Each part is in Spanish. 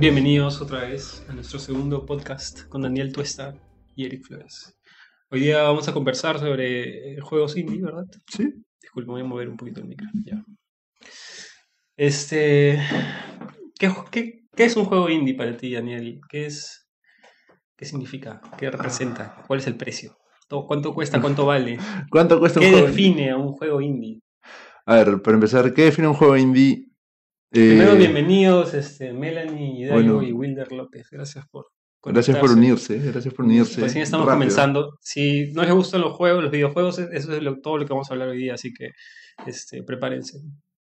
Bienvenidos otra vez a nuestro segundo podcast con Daniel Tuesta y Eric Flores. Hoy día vamos a conversar sobre juegos indie, ¿verdad? Sí. Disculpe, voy a mover un poquito el micro. Ya. Este. ¿qué, qué, qué es un juego indie para ti, Daniel? ¿Qué es. ¿Qué significa? ¿Qué representa? ¿Cuál es el precio? ¿Todo- ¿Cuánto cuesta? ¿Cuánto vale? ¿Cuánto cuesta un ¿Qué juego? define a un juego indie? A ver, para empezar, ¿qué define un juego indie? Eh, Primero, bienvenidos, este, Melanie, Hidalgo bueno. y Wilder López. Gracias por. Gracias por unirse, gracias por unirse. Recién estamos rápido. comenzando. Si no les gustan los juegos, los videojuegos, e-, eso es lo- todo lo que vamos a hablar hoy día, así que este, prepárense.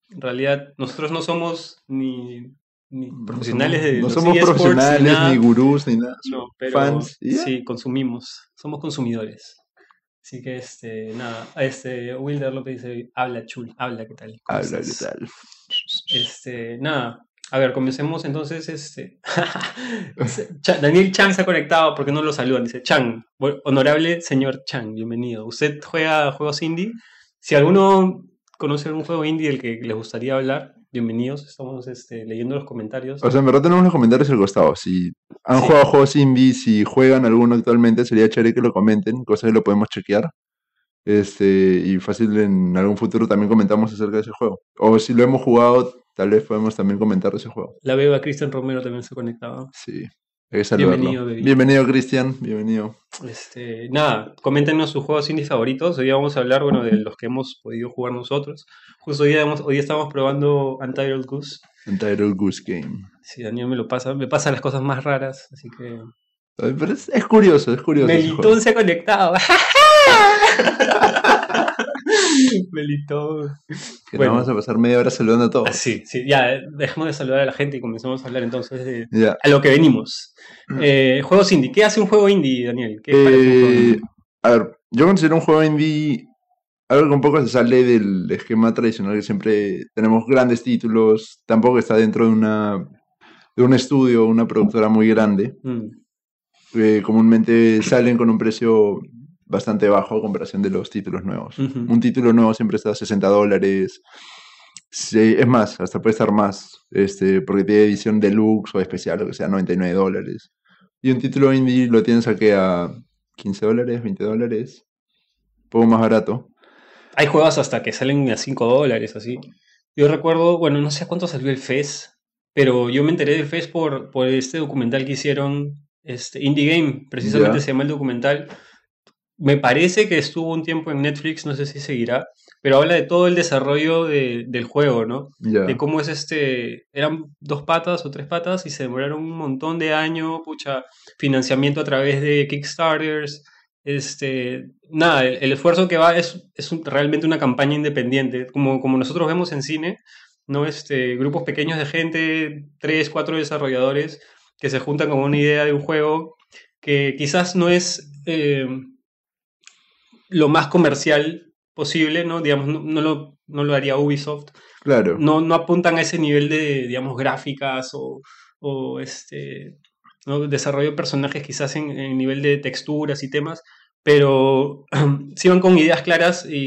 En realidad, nosotros no somos ni, ni No profesionales somos- de No somos eSports, profesionales, nada. ni gurús, ni nada. No, pero fans, sí, consumimos, somos consumidores. Así que, este, nada, este, Wilder López dice, habla chul, habla, ¿qué tal? ¿Cómo Habla, ¿qué estás?". tal? Este, nada. A ver, comencemos entonces. Este. Daniel Chang se ha conectado porque no lo saludan. Dice Chang, honorable señor Chang, bienvenido. ¿Usted juega juegos indie? Si alguno conoce algún juego indie del que les gustaría hablar, bienvenidos. Estamos este, leyendo los comentarios. O sea, en verdad tenemos los comentarios al costado. Si han Sí. jugado juegos indie, si juegan alguno actualmente, sería chévere que lo comenten, cosa que lo podemos chequear. Este, y fácil en algún futuro también comentamos acerca de ese juego. O si lo hemos jugado, tal vez podemos también comentar de ese juego. La beba Cristian Romero también se ha conectado. Sí. Hay que saludarlo. Bienvenido, bebé. Bienvenido, Cristian. Bienvenido. Este, nada, coméntenos sus juegos indie favoritos. Hoy día vamos a hablar, bueno, de los que hemos podido jugar nosotros. Justo hoy día, hemos- hoy día estamos probando Untitled Goose. Untitled Goose Game. Si Daniel me lo pasa, me pasa las cosas más raras, así que. Pero es, es curioso, es curioso. Melitón se ha conectado. Melitón. Que bueno. vamos a pasar media hora saludando a todos. Sí, sí, ya, dejemos de saludar a la gente y comenzamos a hablar entonces de a lo que venimos. Eh, juegos indie. ¿Qué hace un juego indie, Daniel? ¿Qué parece un juego Eh, a ver, yo considero un juego indie algo que un poco se sale del esquema tradicional que siempre tenemos grandes títulos, tampoco está dentro de una de un estudio, una productora muy grande. Mm, que comúnmente salen con un precio bastante bajo a comparación de los títulos nuevos. ujú. Un título nuevo siempre está a 60 dólares. Sí, es más, hasta puede estar más, este, porque tiene edición deluxe o especial, o que sea, 99 dólares. Y un título indie lo tienes aquí a 15 dólares, 20 dólares, un poco más barato. Hay juegos hasta que salen a 5 dólares, así. Yo recuerdo, bueno, no sé cuánto salió el FES, pero yo me enteré del FES por, por este documental que hicieron, este, Indie Game, precisamente Ya. se llama el documental. Me parece que estuvo un tiempo en Netflix, no sé si seguirá, pero habla de todo el desarrollo de- del juego, ¿no? De cómo es este, eran dos patas o tres patas y se demoraron un montón de años, pucha, financiamiento a través de Kickstarters, este, nada, el, el esfuerzo que va es, es un- realmente una campaña independiente, como, como nosotros vemos en cine, ¿no? Este, grupos pequeños de gente, tres, cuatro desarrolladores que se juntan con una idea de un juego que quizás no es eh, lo más comercial posible, ¿no? Digamos, no, no lo, no lo haría Ubisoft, Claro. no, no apuntan a ese nivel de, digamos, gráficas o, o este, ¿no? desarrollo de personajes quizás en, en nivel de texturas y temas, pero sí van con ideas claras y,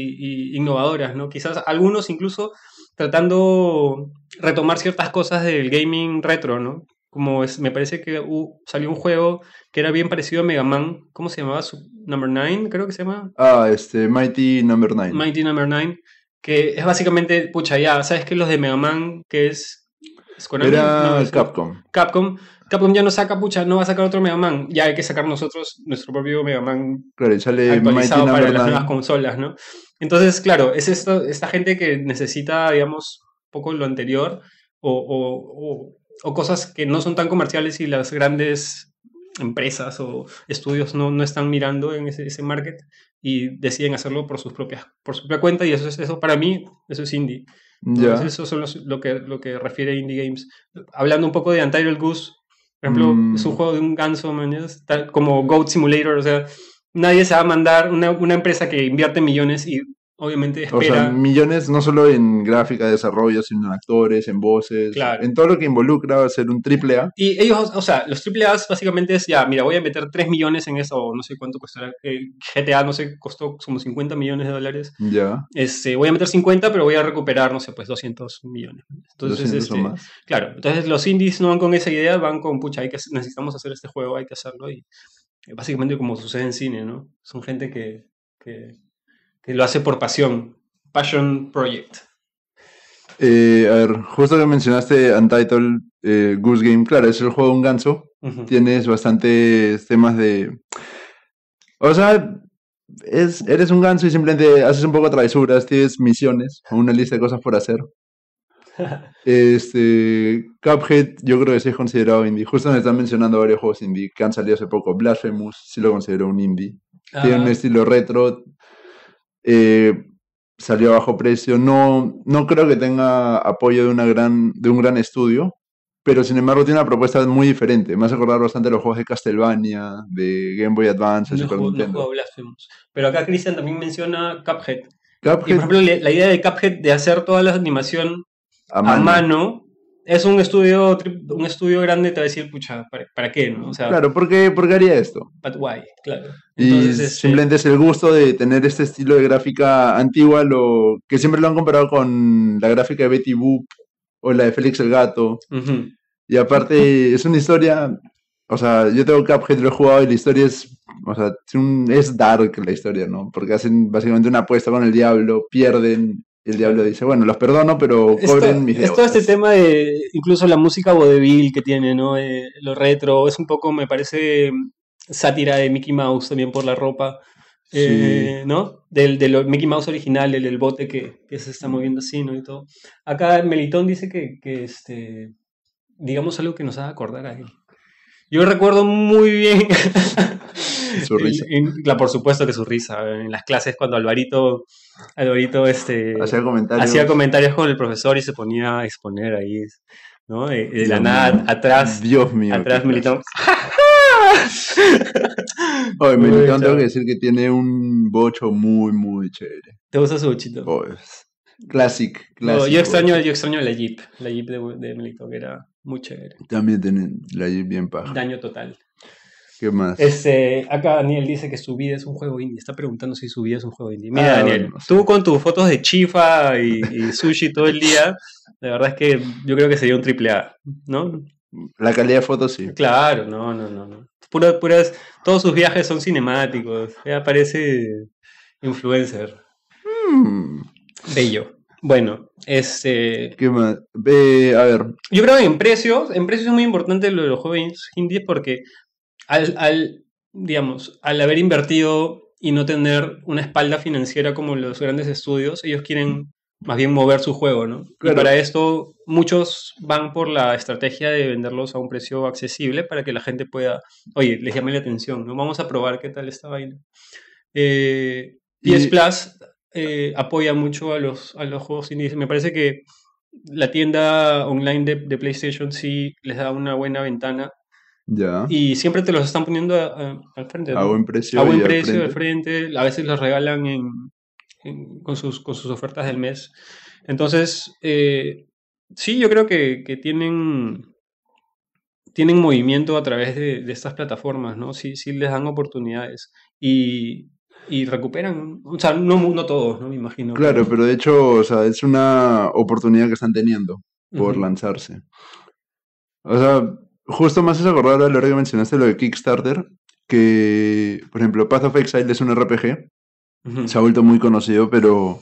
y innovadoras, ¿no? Quizás algunos incluso tratando retomar ciertas cosas del gaming retro, ¿no? Como es, me parece que hu- salió un juego que era bien parecido a Mega Man, ¿cómo se llamaba? Number 9, creo que se llama. Ah, este, Mighty Number 9. Mighty Number 9, que es básicamente, pucha, ya, ¿sabes qué? Los de Mega Man, que es... es Konami? Era No, Capcom. Capcom. Capcom ya no saca, pucha, no va a sacar otro Mega Man. Ya hay que sacar nosotros nuestro propio Mega Man Claro, y sale Mighty actualizado para Number las 9. nuevas consolas, ¿no? Entonces, claro, es esto, esta gente que necesita, digamos, un poco lo anterior o, o- o- o cosas que no son tan comerciales y las grandes empresas o estudios no, no están mirando en ese, ese market y deciden hacerlo por sus propias por su propia cuenta y eso es eso para mí eso es indie. Entonces, eso son los- lo que lo que refiere a indie games hablando un poco de Untitled Goose por ejemplo Mm. es un juego de un ganso como Goat Simulator o sea nadie se va a mandar una, una empresa que invierte millones y obviamente O sea, espera. millones no solo en gráfica, desarrollo, sino en actores, en voces, Claro. en todo lo que involucra hacer un triple A. Y ellos, o sea, los AAA básicamente es ya, mira, voy a meter 3 millones en eso, o no sé cuánto costará. El GTA, no sé, costó como 50 millones de dólares. Ya, Este, voy a meter 50, pero voy a recuperar, no sé, pues 200 millones. Entonces, 200 o este, más. claro, entonces los indies no van con esa idea, van con, pucha, hay que, necesitamos hacer este juego, hay que hacerlo. Y básicamente como sucede en cine, ¿no? Son gente que, que, que lo hace por pasión. Passion Project. Eh, a ver, justo que mencionaste Untitled eh, Goose Game, claro, es el juego de un ganso. Tienes bastantes temas de... O sea, es, eres un ganso y simplemente haces un poco de travesuras, tienes misiones o una lista de cosas por hacer. Este, Cuphead yo creo que sí es considerado indie. Justo me están mencionando varios juegos indie que han salido hace poco. Blasphemous sí lo considero un indie. Tiene un Ah, estilo retro. Eh, salió a bajo precio. No, no creo que tenga apoyo de, una gran, de un gran estudio. Pero sin embargo tiene una propuesta muy diferente. Me hace acordar bastante los juegos de Castlevania, de Game Boy Advance, de no Super no Nintendo. Blasphemous. Pero acá Cristian también menciona Cuphead. Y Cuphead por ejemplo, la idea de Cuphead de hacer toda la animación a a mano. Es un estudio un estudio grande, te va a decir, pucha, ¿para, para qué? ¿no? O sea, Claro, ¿por qué, por qué haría esto? but why, claro. Y Entonces, este, simplemente es el gusto de tener este estilo de gráfica antigua, lo que siempre lo han comparado con la gráfica de Betty Boop o la de Félix el Gato. Y aparte, es una historia. O sea, yo tengo Cuphead, lo he jugado y la historia es. O sea, es dark la historia, ¿no? Porque hacen básicamente una apuesta con el diablo, pierden. Y el diablo dice: Bueno, los perdono, pero cobren mis es todo este deudas". tema de incluso la música vodevil que tiene, ¿no? Eh, lo retro, es un poco, me parece, sátira de Mickey Mouse también por la ropa, eh, ¿no? Del, del Mickey Mouse original, el, el bote que, que se está moviendo así, ¿no? Y todo. Acá Melitón dice que, que este, digamos algo que nos haga acordar a él. Yo recuerdo muy bien. Su risa. en- en- la- por supuesto que su risa. En las clases cuando Alvarito, Alvarito este, Hacía comentarios. hacía comentarios con el profesor y se ponía a exponer ahí, ¿no? De, de la nada, mío. atrás, Dios mío. atrás qué Melitón. Oye, Muy Melitón, tengo que decir que tiene un bocho muy, muy chévere. ¿Te gusta su bochito? Oh, es classic, No, classic. yo extraño, yo extraño la Jeep, la Jeep de, de Melitón, que era muy chévere. También tiene la Jeep bien paja. Daño total. ¿Qué más? Este, acá Daniel dice que su vida es un juego indie. Está preguntando si su vida es un juego indie. Mira, Ah, Daniel, bueno, sí. tú con tus fotos de chifa y, y sushi todo el día, la verdad es que yo creo que sería un triple A, ¿no? La calidad de fotos sí. Claro, no, no, no, no. Pura- puras, todos sus viajes son cinemáticos. Ya parece influencer. Hmm, Bello. Bueno, este, ¿Qué más? A ver, yo creo que en precios, en precios es muy importante lo de los jóvenes indies porque al, al, digamos, al haber invertido y no tener una espalda financiera como los grandes estudios, ellos quieren más bien mover su juego, ¿no? Claro. Y para esto muchos van por la estrategia de venderlos a un precio accesible para que la gente pueda, oye, les llame la atención, ¿no? Vamos a probar qué tal esta vaina. Eh, PS Y- Plus eh, apoya mucho a los, a los juegos indies. Me parece que la tienda online de, de PlayStation sí les da una buena ventana ya. y siempre te los están poniendo a- a- al frente. A ¿no? buen precio. a buen precio al frente. frente, a veces los regalan en, en- con, sus, con sus ofertas del mes. Entonces, eh, sí, yo creo que, que tienen, tienen movimiento a través de, de estas plataformas, ¿no? Sí, sí les dan oportunidades y, y recuperan, o sea, no, no todos, ¿no? Me imagino. Claro, pero de hecho, o sea, es una oportunidad que están teniendo por Ujú. lanzarse. O sea, justo más es acordar a la hora que mencionaste lo de Kickstarter, que, por ejemplo, Path of Exile es un RPG, se ha vuelto muy conocido, pero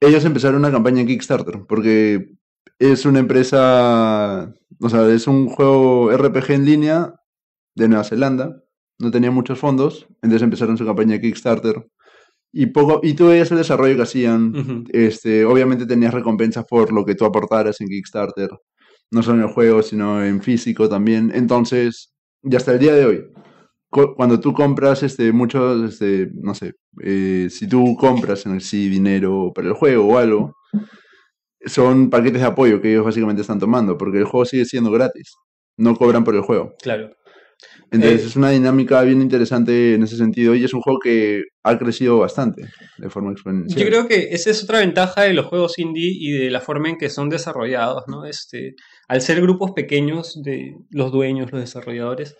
ellos empezaron una campaña en Kickstarter, porque es una empresa, o sea, es un juego RPG en línea de Nueva Zelanda, no tenía muchos fondos, entonces empezaron su campaña de Kickstarter. Y, poco, y tú veías el desarrollo que hacían, este, obviamente tenías recompensas por lo que tú aportaras en Kickstarter, no solo en el juego, sino en físico también. Entonces, y hasta el día de hoy, cuando tú compras este, muchos, este, no sé, eh, si tú compras en el sí dinero para el juego o algo, son paquetes de apoyo que ellos básicamente están tomando, porque el juego sigue siendo gratis, no cobran por el juego. Claro. Entonces Eh, es una dinámica bien interesante en ese sentido y es un juego que ha crecido bastante de forma exponencial. Yo creo que esa es otra ventaja de los juegos indie y de la forma en que son desarrollados, ¿no? Este, al ser grupos pequeños de los dueños, los desarrolladores,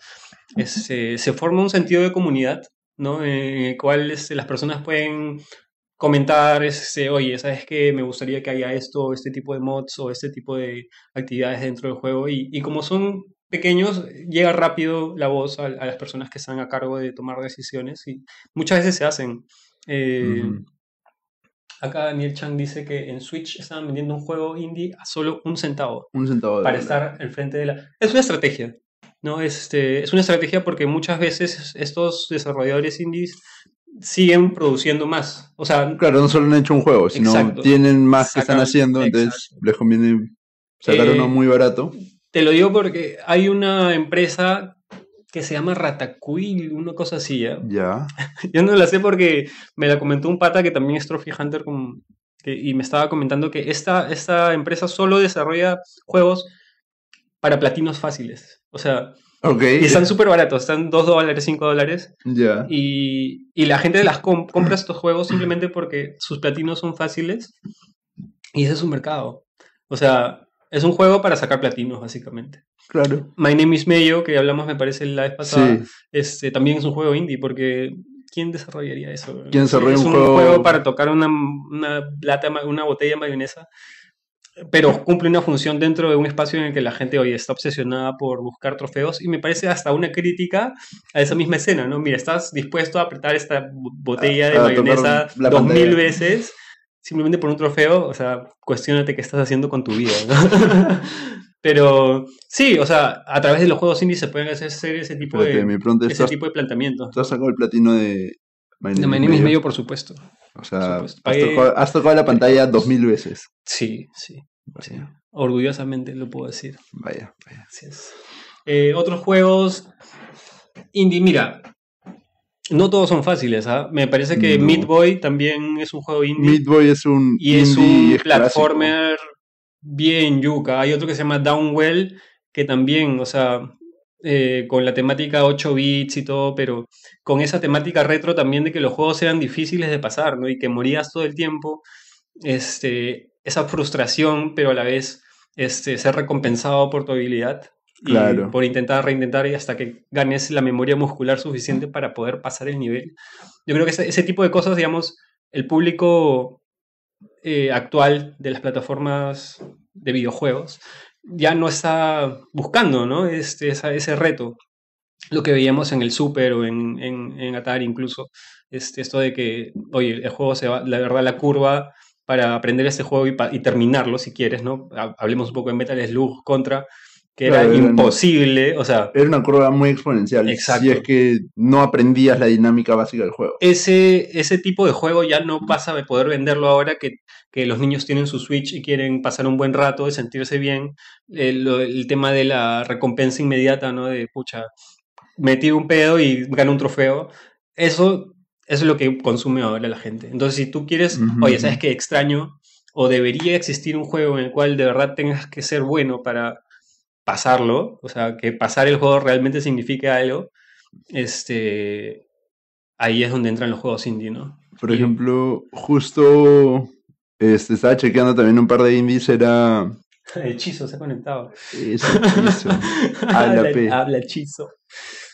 este, se forma un sentido de comunidad, ¿no? En el cual este, las personas pueden comentar, este, oye, ¿sabes qué? Me gustaría que haya esto, este tipo de mods o este tipo de actividades dentro del juego. Y, y como son pequeños, llega rápido la voz a, a las personas que están a cargo de tomar decisiones y muchas veces se hacen. Eh. Acá Daniel Chang dice que en Switch estaban vendiendo un juego indie a solo un centavo Un centavo de para estar al frente de la... Es una estrategia, ¿no? Este, es una estrategia porque muchas veces estos desarrolladores indies siguen produciendo más. O sea, Claro, no solo han hecho un juego, sino Exacto. tienen más que están haciendo, entonces exacto. les conviene sacar Eh, uno muy barato. te lo digo porque hay una empresa que se llama Ratatouille, una cosa así, ¿ya? Ya. Yo no la sé porque me la comentó un pata que también es Trophy Hunter con- que- y me estaba comentando que esta, esta empresa solo desarrolla juegos para platinos fáciles. O sea, Ok. y están súper baratos, están 2 dólares, 5 dólares. Ya. Y, y la gente las com- compra estos juegos simplemente porque sus platinos son fáciles. Y ese es su mercado. O sea, es un juego para sacar platinos, básicamente. Claro. My Name is Mayo, que hablamos, me parece, la vez pasada, Sí. este, también es un juego indie, porque ¿quién desarrollaría eso? ¿Quién desarrolla es un un juego- juego para tocar una, una, una botella de mayonesa, pero cumple una función dentro de un espacio en el que la gente hoy está obsesionada por buscar trofeos y me parece hasta una crítica a esa misma escena, ¿no? Mira, estás dispuesto a apretar esta bo- botella de A- a tocar mayonesa dos mil veces simplemente por un trofeo, o sea, cuestionate qué estás haciendo con tu vida, ¿no? Pero sí, o sea, a través de los juegos indie se pueden hacer ese tipo Espérate, de, ese ¿estás, tipo de planteamientos. ¿tú has sacado el platino de My De Name My is Name is Mayo? Mayo, por supuesto. O sea, supuesto. has tocado, has tocado la pantalla dos mil veces. Sí, sí, Orgullosamente lo puedo decir. vaya. vaya. Así es. Eh, otros juegos indie, mira, no todos son fáciles, ¿ah? Me parece que No. Meat Boy también es un juego indie. Meat Boy es un y es indie un es clásico. platformer bien yuca. Hay otro que se llama Downwell, que también, o sea, eh, con la temática 8 bits y todo, pero con esa temática retro también de que los juegos eran difíciles de pasar, ¿no? Y que morías todo el tiempo. Este, esa frustración, pero a la vez este, ser recompensado por tu habilidad. Y Claro. por intentar, reintentar y hasta que ganes la memoria muscular suficiente para poder pasar el nivel. Yo creo que ese, ese tipo de cosas, digamos, el público eh, actual de las plataformas de videojuegos ya no está buscando ¿no? este, esa- ese reto. Lo que veíamos en el Super o en, en, en Atari incluso, este, esto de que, oye, el juego se va, la verdad, la curva para aprender este juego y, terminarlo si quieres, ¿no? Ha- Hablemos un poco de Metal Slug contra, que Claro, era imposible, o sea, Era una curva muy exponencial. Exacto. Si es que no aprendías la dinámica básica del juego. ese, ese tipo de juego ya no pasa de poder venderlo ahora que, que los niños tienen su Switch y quieren pasar un buen rato, de sentirse bien. El, lo- el tema de la recompensa inmediata, ¿no? De, pucha, metí un pedo y gano un trofeo. Eso, eso es lo que consume ahora la gente. Entonces, si tú quieres, oye. ¿sabes qué extraño? O debería existir un juego en el cual de verdad tengas que ser bueno para pasarlo, o sea, que pasar el juego realmente signifique algo, este, ahí es donde entran los juegos indie, ¿no? Por ejemplo, justo este, estaba chequeando también un par de indies. Era. El hechizo se ha conectado. Ese hechizo. Habla, habla hechizo.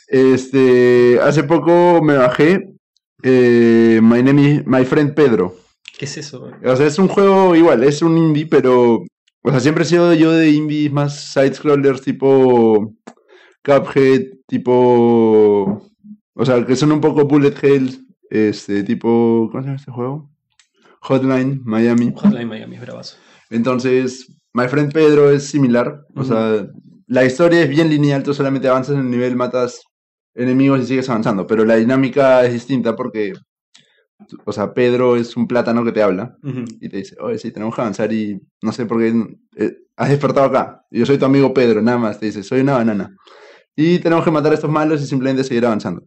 Este, hace poco me bajé eh, My Name is- My Friend Pedro. ¿Qué es eso? O sea, es un juego igual, es un indie, pero. O sea, siempre he sido yo de indies más side-scrollers tipo. Cuphead, tipo. O sea, que son un poco bullet hell. Este, tipo. ¿Cómo se llama este juego? Hotline Miami. Hotline Miami, es bravazo. Entonces, My Friend Pedro es similar. O sea, la historia es bien lineal, tú solamente avanzas en el nivel, matas enemigos y sigues avanzando. Pero la dinámica es distinta porque, o sea, Pedro es un plátano que te habla y te dice, oye, sí, tenemos que avanzar y no sé por qué eh, has despertado acá. Y yo soy tu amigo Pedro, nada más. Te dice, soy una banana. Y tenemos que matar a estos malos y simplemente seguir avanzando.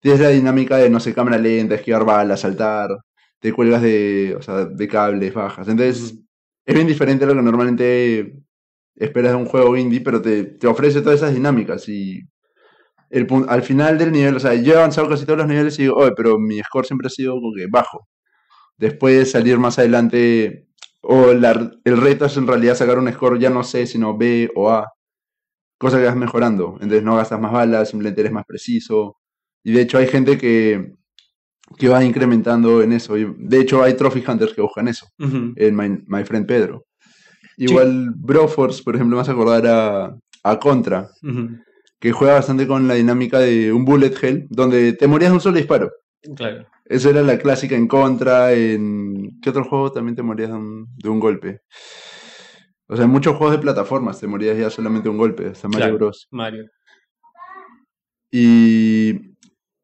Tienes la dinámica de, no sé, cámara lenta, esquivar balas, saltar, te cuelgas de, o sea, de cables, bajas. Entonces, es bien diferente a lo que normalmente esperas de un juego indie, pero te, te ofrece todas esas dinámicas y el, al final del nivel, o sea, yo he avanzado casi todos los niveles y digo, oye, pero mi score siempre ha sido como que bajo. Después de salir más adelante, o la- el reto es en realidad sacar un score ya no C, sino B o A. Cosa que vas mejorando. Entonces no gastas más balas, simplemente eres más preciso. Y de hecho hay gente que, que va incrementando en eso. De hecho hay trophy hunters que buscan eso. Ujú. En My, My Friend Pedro. Igual Broforce, por ejemplo, vas a acordar a, a Contra, Ujú. Que juega bastante con la dinámica de un bullet hell, donde te morías de un solo disparo. Claro. Esa era la clásica en Contra, en... ¿Qué otro juego también te morías de un, de un golpe? O sea, en muchos juegos de plataformas te morías ya solamente de un golpe, hasta Mario Claro. Bros. Mario. Y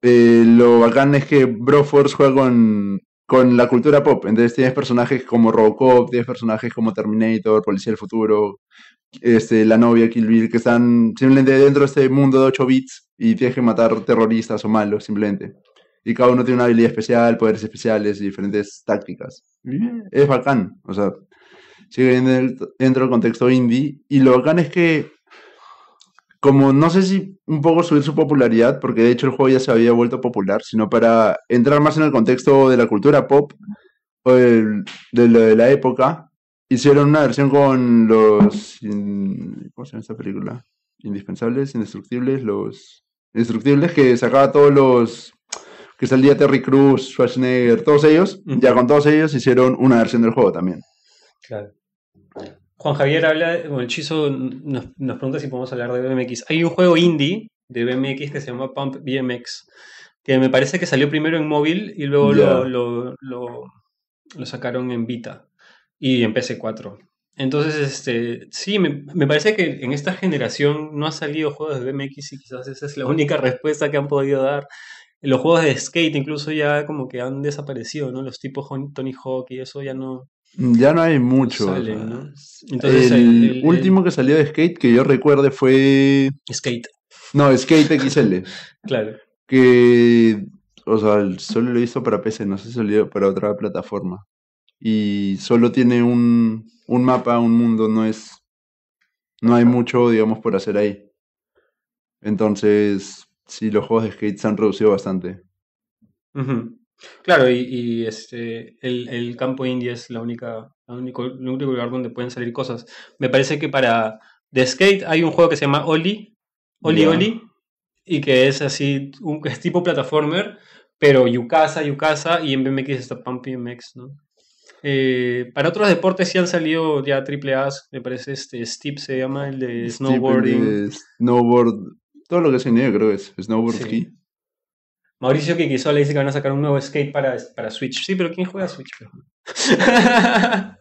eh, lo bacán es que Broforce juega con, con la cultura pop. Entonces tienes personajes como Robocop, tienes personajes como Terminator, Policía del Futuro, este, la novia Kill Bill, que están simplemente dentro de este mundo de 8 bits y tienes que matar terroristas o malos, simplemente. Y cada uno tiene una habilidad especial, poderes especiales y diferentes tácticas. Es bacán, o sea, sigue dentro dentro del contexto indie. Y lo bacán es que como no sé si un poco subir su popularidad, porque de hecho el juego ya se había vuelto popular, sino para entrar más en el contexto de la cultura pop o del- de, lo de la época, hicieron una versión con los... in- ¿Cómo se llama esta película? Indispensables, indestructibles, los... Indestructibles que sacaba todos los... que salía Terry Crews, Schwarzenegger, todos ellos, ya con todos ellos hicieron una versión del juego también. Claro. Juan Javier habla, bueno, el Chizo nos, nos pregunta si podemos hablar de BMX. Hay un juego indie de BMX que se llama Pump BMX, que me parece que salió primero en móvil y luego Ya. lo, lo, lo- lo sacaron en Vita y en PC4. Entonces, este, sí, me, me parece que en esta generación no ha salido juegos de BMX y quizás esa es la única respuesta que han podido dar. Los juegos de skate incluso ya como que han desaparecido, ¿no? Los tipos Tony Hawk y eso ya no, Ya no hay mucho. salen, o sea, ¿no? Entonces, el, el- el- último que salió de Skate que yo recuerde fue. Skate, No, Skate XL. claro. que. O sea, solo lo hizo para PC, no sé si salió para otra plataforma. Y solo tiene un, un mapa, un mundo, no es. No hay mucho, digamos, por hacer ahí. Entonces, sí, los juegos de skate se han reducido bastante. Claro, y, y, este, el, el campo indie es la única, la único, el único lugar donde pueden salir cosas. Me parece que para de skate hay un juego que se llama Oli, Oli. Oli, y que es así, un, es tipo plataformer, pero Yukasa, Yukasa, y en BMX está Pump BMX, ¿no? Eh, para otros deportes sí han salido ya triple A, me parece este Steep se llama, el de Steep, el snowboarding. de snowboard, todo lo que se niega creo es snowboard Sí. ski. Mauricio Kikisola dice que van a sacar un nuevo skate para, para Switch. Sí, pero ¿quién juega Switch?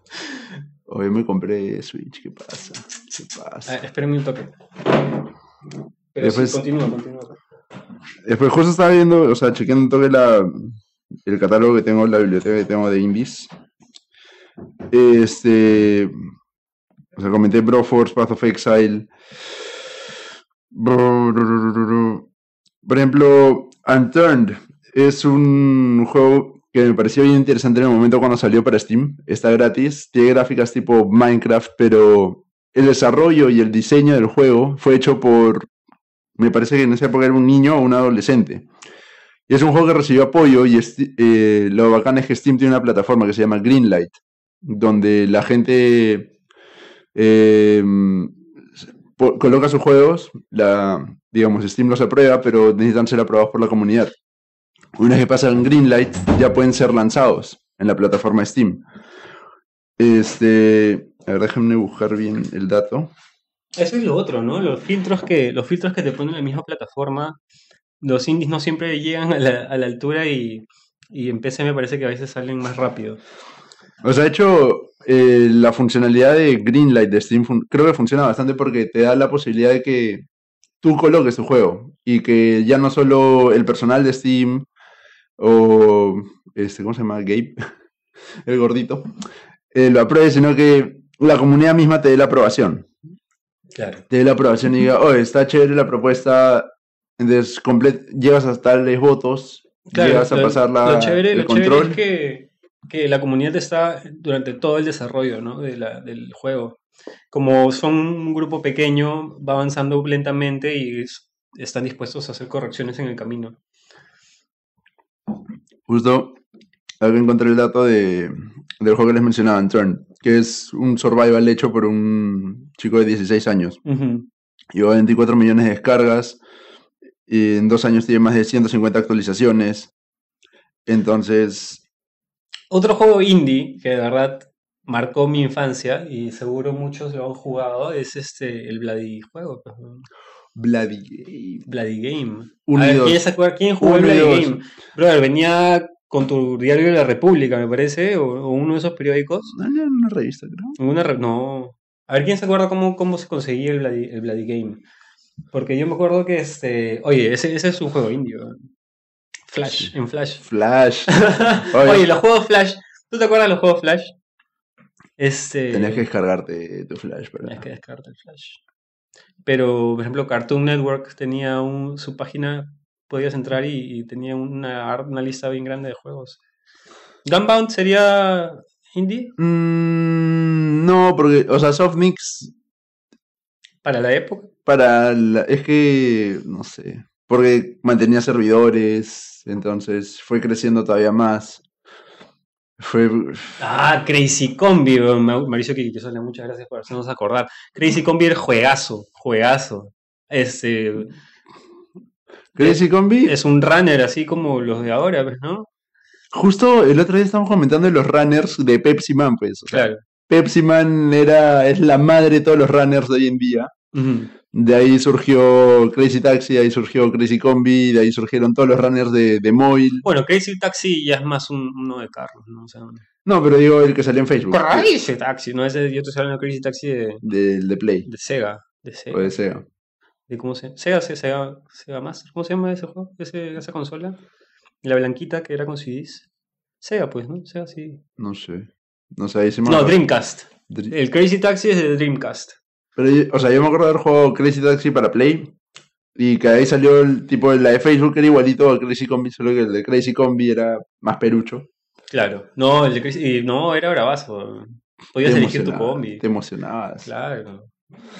Hoy me compré Switch, ¿qué pasa? ¿Qué pasa? Ah, espérenme un toque. Pero Después- sí, continúa, continúa. Después justo estaba viendo, o sea, chequeando un toque la, el catálogo que tengo, la biblioteca que tengo de indies. Este, o sea, comenté Broforce, Path of Exile. Por ejemplo, Unturned es un juego que me pareció bien interesante en el momento cuando salió para Steam. Está gratis, tiene gráficas tipo Minecraft, pero el desarrollo y el diseño del juego fue hecho por me parece que en esa época era un niño o un adolescente. Y es un juego que recibió apoyo y eh, lo bacán es que Steam tiene una plataforma que se llama Greenlight, donde la gente po- coloca sus juegos, la, digamos, Steam los aprueba, pero necesitan ser aprobados por la comunidad. Una vez que pasan Greenlight, ya pueden ser lanzados en la plataforma Steam. Este, a ver, déjenme buscar bien el dato. Eso es lo otro, ¿no? Los filtros que, los filtros que te ponen en la misma plataforma, los indies no siempre llegan a la, a la altura y, y en PC me parece que a veces salen más rápido. O sea, de hecho, eh, la funcionalidad de Greenlight de Steam creo que funciona bastante porque te da la posibilidad de que tú coloques tu juego y que ya no solo el personal de Steam o este, ¿cómo se llama? Gabe, el gordito, eh, lo apruebe, sino que la comunidad misma te dé la aprobación. Claro. Te dé la aprobación y diga, oh, está chévere la propuesta, entonces complet llegas a tales votos, llegas a lo- pasar la, lo chévere, el lo chévere control. es que, que la comunidad está durante todo el desarrollo ¿no? de la- del juego. Como son un grupo pequeño, va avanzando lentamente y es- están dispuestos a hacer correcciones en el camino. Justo acá encontré el dato de, del juego que les mencionaba, Turn, que es un survival hecho por un chico de 16 años. Ujú. Lleva 24 millones de descargas y en dos años tiene más de 150 actualizaciones. Entonces, Otro juego indie que de verdad marcó mi infancia y seguro muchos lo han jugado es este, el Bloody juego. pues. Bloody Game. Bloody Game. Uno A ver. ¿quién, acuerda- quién jugó el Uno Bloody. Game? Brother, venía con tu diario de la República, me parece, o, o uno de esos periódicos. No, no, una revista, creo. Una re- no. A ver, ¿quién se acuerda cómo, cómo se conseguía el Bloody, el Bloody Game? Porque yo me acuerdo que este. Oye, ese, ese es un juego indio. Flash, en Flash. Flash. Oye, Oye. los juegos Flash. ¿Tú te acuerdas de los juegos Flash? Este. Tenías que descargarte tu Flash, pero. Tenías que descargar el Flash. Pero, por ejemplo, Cartoon Network tenía un, su página, podías entrar y, y tenía una, una lista bien grande de juegos. Gunbound sería indie Mm, no, porque, o sea, Softmix para la época. para la- es que no sé, porque mantenía servidores, entonces fue creciendo todavía más. Fue Ah, Crazy Combi, Mauricio Quiquisole, muchas gracias por hacernos acordar. Crazy Combi era juegazo, juegazo. Este, Crazy Combi. es un runner así como los de ahora, ¿ves, no? Justo el otro día estábamos comentando de los runners de Pepsi Man, pues. o sea, Claro. Pepsi Man era, es la madre de todos los runners de hoy en día. Ujú. De ahí surgió Crazy Taxi, de ahí surgió Crazy Combi, de ahí surgieron todos los runners de, de móvil. Bueno, Crazy Taxi ya es más un, uno de carros, ¿no? O sea, No, pero digo el que salió en Facebook. Crazy Taxi, ¿no? Ese, yo estoy hablando de Crazy Taxi de, de Play, de Sega. De Sega. o de Sega. de cómo se Sega, se- Sega, Sega Master, ¿cómo se llama ese juego? Ese, esa consola. La blanquita que era con CDs. Sega, pues, ¿no? Sega sí. No sé. No sé, ahí sí me No. Dreamcast. Dr- El Crazy Taxi es de Dreamcast. Pero, yo- o sea, yo me acuerdo de haber jugado Crazy Taxi para Play. Y que ahí salió el tipo, la de Facebook era igualito a Crazy Combi, solo que el de Crazy Combi era más perucho. Claro. No, el de Crazy. No, era bravazo. Podías elegir tu combi. Te emocionabas. Claro.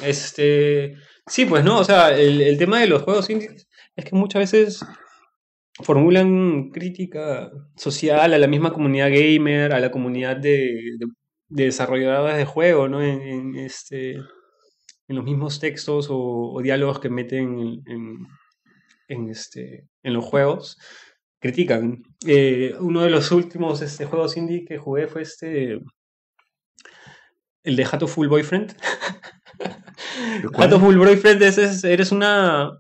Este. Sí, pues no, o sea, el, el tema de los juegos indie es que muchas veces formulan crítica social a la misma comunidad gamer, a la comunidad de, de, de desarrolladoras de juego, ¿no? En, en este, en los mismos textos o, o diálogos que meten en, en, en este, en los juegos, critican. Eh, uno de los últimos este, juegos indie que jugué fue este. El de Hato Full Boyfriend. Hato Full Boyfriend es, es- eres una,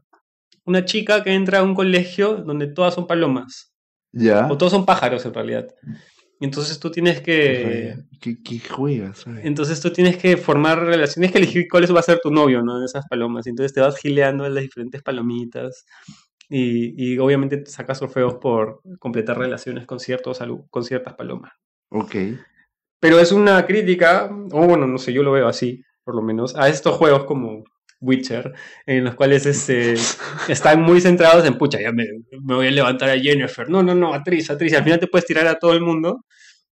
una chica que entra a un colegio donde todas son palomas. Ya. O todos son pájaros en realidad. Entonces tú tienes que. ¿Qué, qué juegas? sabes? Entonces tú tienes que formar relaciones, que elegir cuál va a ser tu novio, ¿no? De esas palomas. Entonces te vas gileando en las diferentes palomitas. Y, y obviamente te sacas trofeos por completar relaciones con, ciertos, con ciertas palomas. Ok. Pero es una crítica, o bueno, no sé, yo lo veo así, por lo menos, a estos juegos como Witcher, en los cuales este, están muy centrados en, pucha, ya me, me voy a levantar a Jennifer. No, no, no, actriz, actriz. Y al final te puedes tirar a todo el mundo.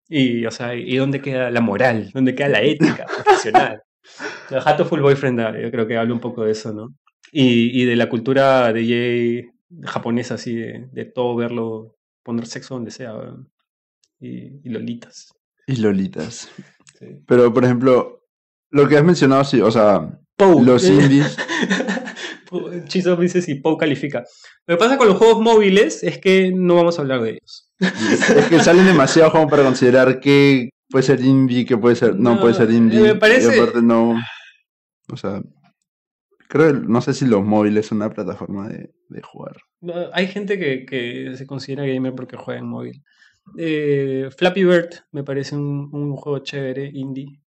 Y, o sea, ¿y dónde queda la moral? ¿Dónde queda la ética profesional? Sea, Hato Full Boyfriend, yo creo que habla un poco de eso, ¿no? Y, y de la cultura de Jay japonesa, así, de, de todo verlo, poner sexo donde sea, y, y lolitas. Y Lolitas. Sí. Pero, por ejemplo, lo que has mencionado, sí, o sea, Pou. los indies. Chizo dice si Pou califica. Lo que pasa con los juegos móviles es que no vamos a hablar de ellos. es que salen demasiado como para considerar que puede ser indie, que puede ser. No, No, puede ser eh, indie. me parece- Y aparte no. O sea. Creo, no sé si los móviles son una plataforma de, de jugar. Hay gente que, que se considera gamer porque juega en móvil. Eh, Flappy Bird me parece un, un juego chévere, indie.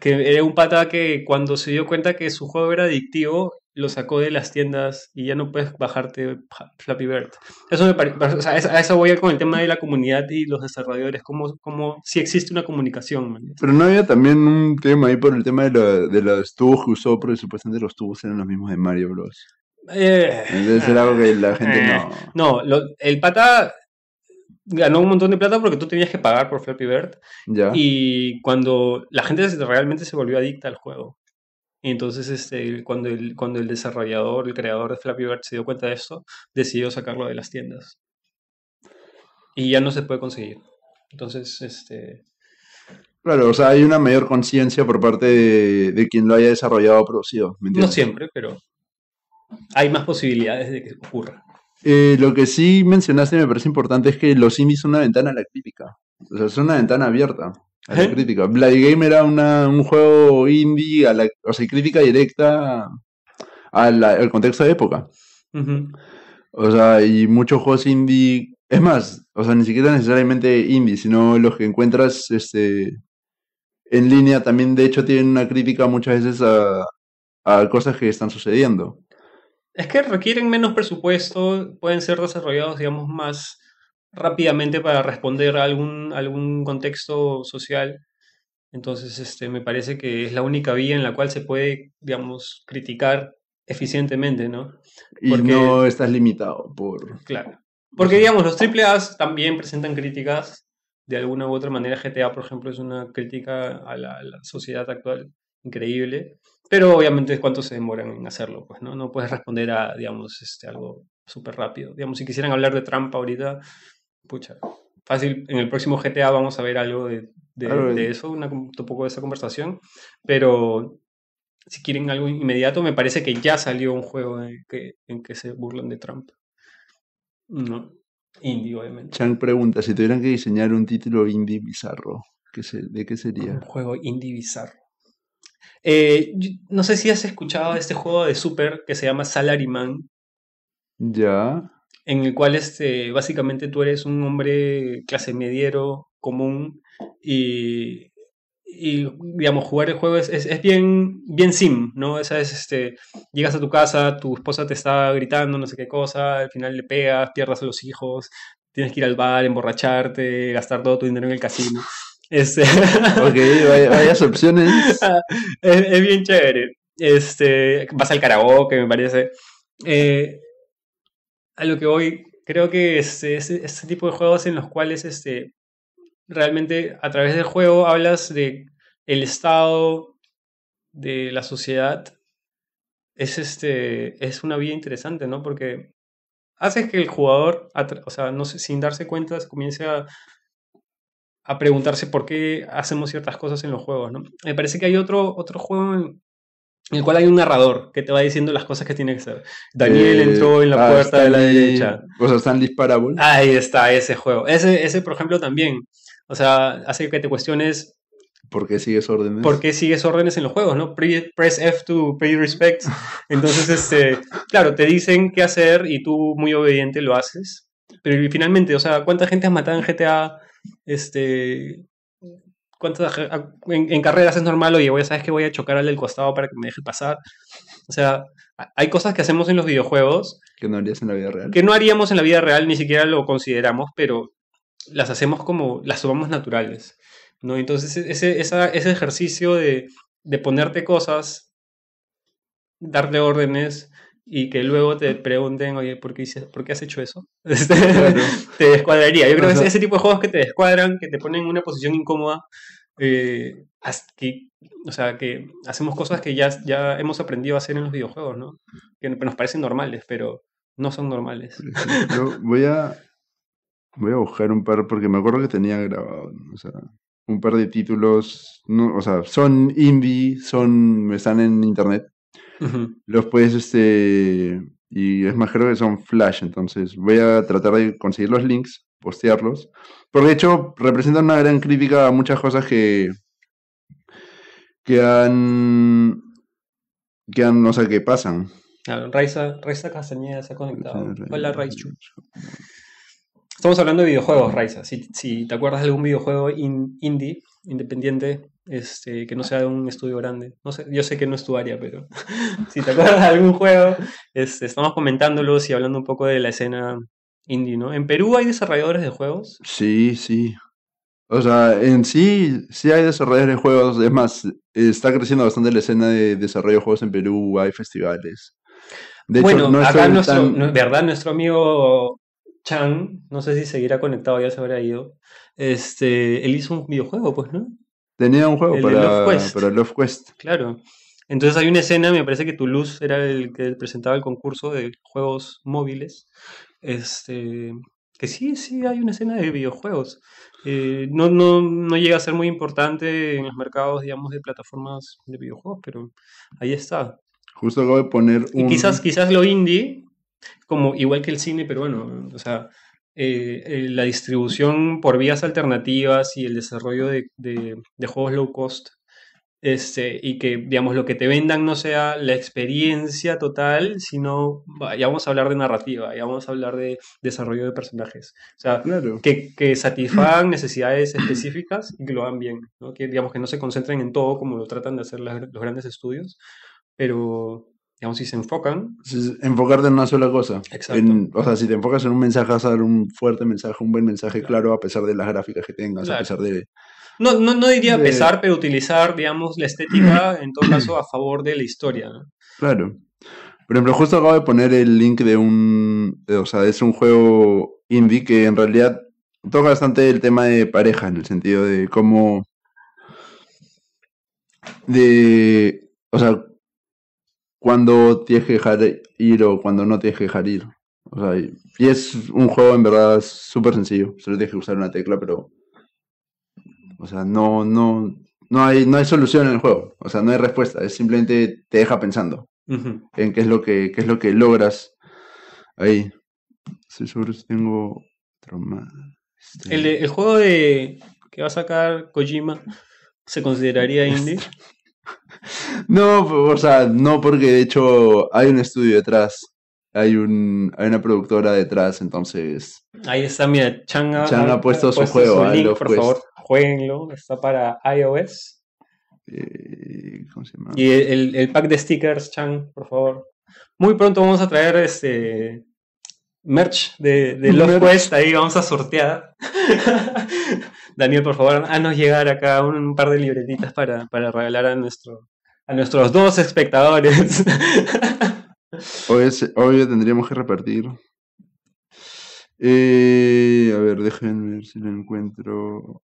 Que era un pata que cuando se dio cuenta que su juego era adictivo, lo sacó de las tiendas y ya no puedes bajarte Ja- Flappy Bird. Eso me parece, o sea, a eso voy a con el tema de la comunidad y los desarrolladores, como, como si existe una comunicación. man. Pero no había también un tema ahí por el tema de, lo- de los tubos que usó, porque supuestamente los tubos eran los mismos de Mario Bros. Eh, Entonces era algo que la gente Eh, no. No, lo- el pata ganó un montón de plata porque tú tenías que pagar por Flappy Bird Ya. y cuando la gente realmente se volvió adicta al juego. Y entonces, este, cuando, el, cuando el desarrollador, el creador de Flappy Bird se dio cuenta de esto, decidió sacarlo de las tiendas. Y ya no se puede conseguir. Entonces, este... Claro, o sea, hay una mayor conciencia por parte de, de, quien lo haya desarrollado o producido. no siempre, pero hay más posibilidades de que ocurra. Eh, lo que sí mencionaste y me parece importante es que los indies son una ventana a la crítica. O sea, es una ventana abierta a la crítica. Bloody Game era una, un juego indie, a la, o sea, crítica directa al contexto de época. O sea, y muchos juegos indie, es más, o sea, ni siquiera necesariamente indie, sino los que encuentras este, en línea también, de hecho, tienen una crítica muchas veces a, a cosas que están sucediendo. Es que requieren menos presupuesto, pueden ser desarrollados, digamos, más rápidamente para responder a algún, algún contexto social. Entonces, este, me parece que es la única vía en la cual se puede, digamos, criticar eficientemente, ¿no? Y no estás limitado por... Claro. Porque, digamos, los AAA también presentan críticas de alguna u otra manera. GTA, por ejemplo, es una crítica a la, a la sociedad actual increíble. Pero obviamente cuánto se demoran en hacerlo, pues, ¿no? No puedes responder a, digamos, este, algo súper rápido. Digamos, si quisieran hablar de Trump ahorita, pucha, fácil, en el próximo GTA vamos a ver algo de, de, eso, una, un poco de esa conversación, pero si quieren algo inmediato, me parece que ya salió un juego en que, en que se burlan de Trump. No, indie, obviamente. Chang pregunta, si tuvieran que diseñar un título indie bizarro, ¿de qué sería? Un juego indie bizarro. Eh, no sé si has escuchado de este juego de Super que se llama Salaryman. Ya. En el cual este, básicamente tú eres un hombre clase mediero, común, y, y digamos, jugar el juego es, es, bien, bien sim, ¿no? Esa es, este, llegas a tu casa, tu esposa te está gritando no sé qué cosa, al final le pegas, pierdas a los hijos, tienes que ir al bar, emborracharte, gastar todo tu dinero en el casino. Este... ok, varias opciones. es, bien chévere. Este, vas al karaoke, me parece. Eh, a lo que voy, creo que este, este, tipo de juegos en los cuales este, realmente a través del juego hablas de el estado de la sociedad es este es una vía interesante, ¿no? Porque haces que el jugador, o sea, no sin darse cuenta, comience a a preguntarse por qué hacemos ciertas cosas en los juegos, ¿no? Me parece que hay otro, otro juego en, el cual hay un narrador que te va diciendo las cosas que tiene que hacer. Daniel eh, entró en la ah, puerta de la derecha. O sea, Stanley Parable. Ahí está, ese juego. Ese, ese, por ejemplo, también. O sea, hace que te cuestiones ¿Por qué sigues órdenes? ¿Por qué sigues órdenes en los juegos, no? Press F to pay respect. Entonces, este, claro, te dicen qué hacer y tú muy obediente lo haces. Pero finalmente, o sea, ¿cuánta gente has matado en GTA este, ¿cuántas, en, carreras es normal, oye, a sabes que voy a chocar al del costado para que me deje pasar. O sea, hay cosas que hacemos en los videojuegos. Que no harías en la vida real. Que no haríamos en la vida real, ni siquiera lo consideramos, pero las hacemos como, las tomamos naturales. ¿no? Entonces, ese, ese ejercicio de, de ponerte cosas, darle órdenes, y que luego te pregunten, oye, ¿por qué, ¿por qué has hecho eso? Te descuadraría. Yo creo que ese tipo de juegos que te descuadran, que te ponen en una posición incómoda, eh, que, o sea, que hacemos cosas que ya, ya hemos aprendido a hacer en los videojuegos, ¿no? Que nos parecen normales, pero no son normales. Yo voy a, voy a buscar un par, porque me acuerdo que tenía grabado, o sea, un par de títulos, no, o sea, son indie, son, están en internet, los puedes, este, y es más, creo que son flash, entonces voy a tratar de conseguir los links, postearlos, porque de hecho representan una gran crítica a muchas cosas que, que han, que han, o sea, que pasan. Claro, Raiza, Raiza Castañeda se ha conectado. Hola. Estamos hablando de videojuegos, Raiza. Si, si te acuerdas de algún videojuego indie, independiente, este, que no sea de un estudio grande. No sé, yo sé que no es tu área, pero si te acuerdas de algún juego, este, estamos comentándolos y hablando un poco de la escena indie, ¿no? ¿En Perú hay desarrolladores de juegos? Sí, sí. O sea, en sí, sí hay desarrolladores de juegos. Es más, está creciendo bastante la escena de desarrollo de juegos en Perú, hay festivales. De bueno, hecho, acá nuestro, ¿verdad? Nuestro amigo Chan, no sé si seguirá conectado, ya se habrá ido. Este, él hizo un videojuego, pues, ¿no? Tenía un juego para, Love Quest. Claro. Entonces hay una escena, me parece que Toulouse era el que presentaba el concurso de juegos móviles. Este, que sí, sí, hay una escena de videojuegos. Eh, no, no, no llega a ser muy importante en los mercados, digamos, de plataformas de videojuegos, pero ahí está. Justo acabo de poner Y un... quizás, quizás lo indie, como igual que el cine peruano, o sea, eh, eh, la distribución por vías alternativas y el desarrollo de, de- de juegos low cost, este, y que, digamos, lo que te vendan no sea la experiencia total, sino, ya vamos a hablar de narrativa, ya vamos a hablar de desarrollo de personajes. O sea, Claro. que, que satisfagan necesidades específicas y que lo hagan bien, ¿no? Que, digamos, que no se concentren en todo como lo tratan de hacer las- los grandes estudios, pero, digamos, si se enfocan, Es enfocarte en una sola cosa. Exacto. En- o sea, si te enfocas en un mensaje, vas a dar un fuerte mensaje, un buen mensaje Claro. claro, a pesar de las gráficas que tengas, Claro. a pesar de... no, no, no diría De- pesar, pero utilizar, digamos, la estética, en todo caso, a favor de la historia, ¿no? Claro. Por ejemplo, justo acabo de poner el link de un... de- o sea, es un juego indie que en realidad toca bastante el tema de pareja, en el sentido de cómo... De... O sea, cuando tienes que dejar ir o cuando no tienes que dejar ir. O sea, y es un juego en verdad súper sencillo. Solo tienes que usar una tecla, pero... O sea, no, no, no hay, no hay solución en el juego. O sea, no hay respuesta. Es simplemente te deja pensando en qué es lo que, qué es lo que logras ahí. Estoy seguro tengo otro más. Este, El, el juego de que va a sacar Kojima se consideraría indie. No, o sea, no porque de hecho hay un estudio detrás. Hay, un, hay una productora detrás, entonces... Ahí está, mira, Chan ha, Chan ha puesto su juego, ah, link, Love por Quest. favor, jueguenlo, está para iOS. eh, ¿Cómo se llama? Y el, el pack de stickers, Chan, por favor. Muy pronto vamos a traer este merch de, de Love. Quest, ahí vamos a sortear. Daniel, por favor, haznos llegar acá un, un par de libretitas para, para regalar a nuestro a nuestros dos espectadores. Se- obvio tendríamos que repartir. Eh, a ver, déjenme ver si lo encuentro.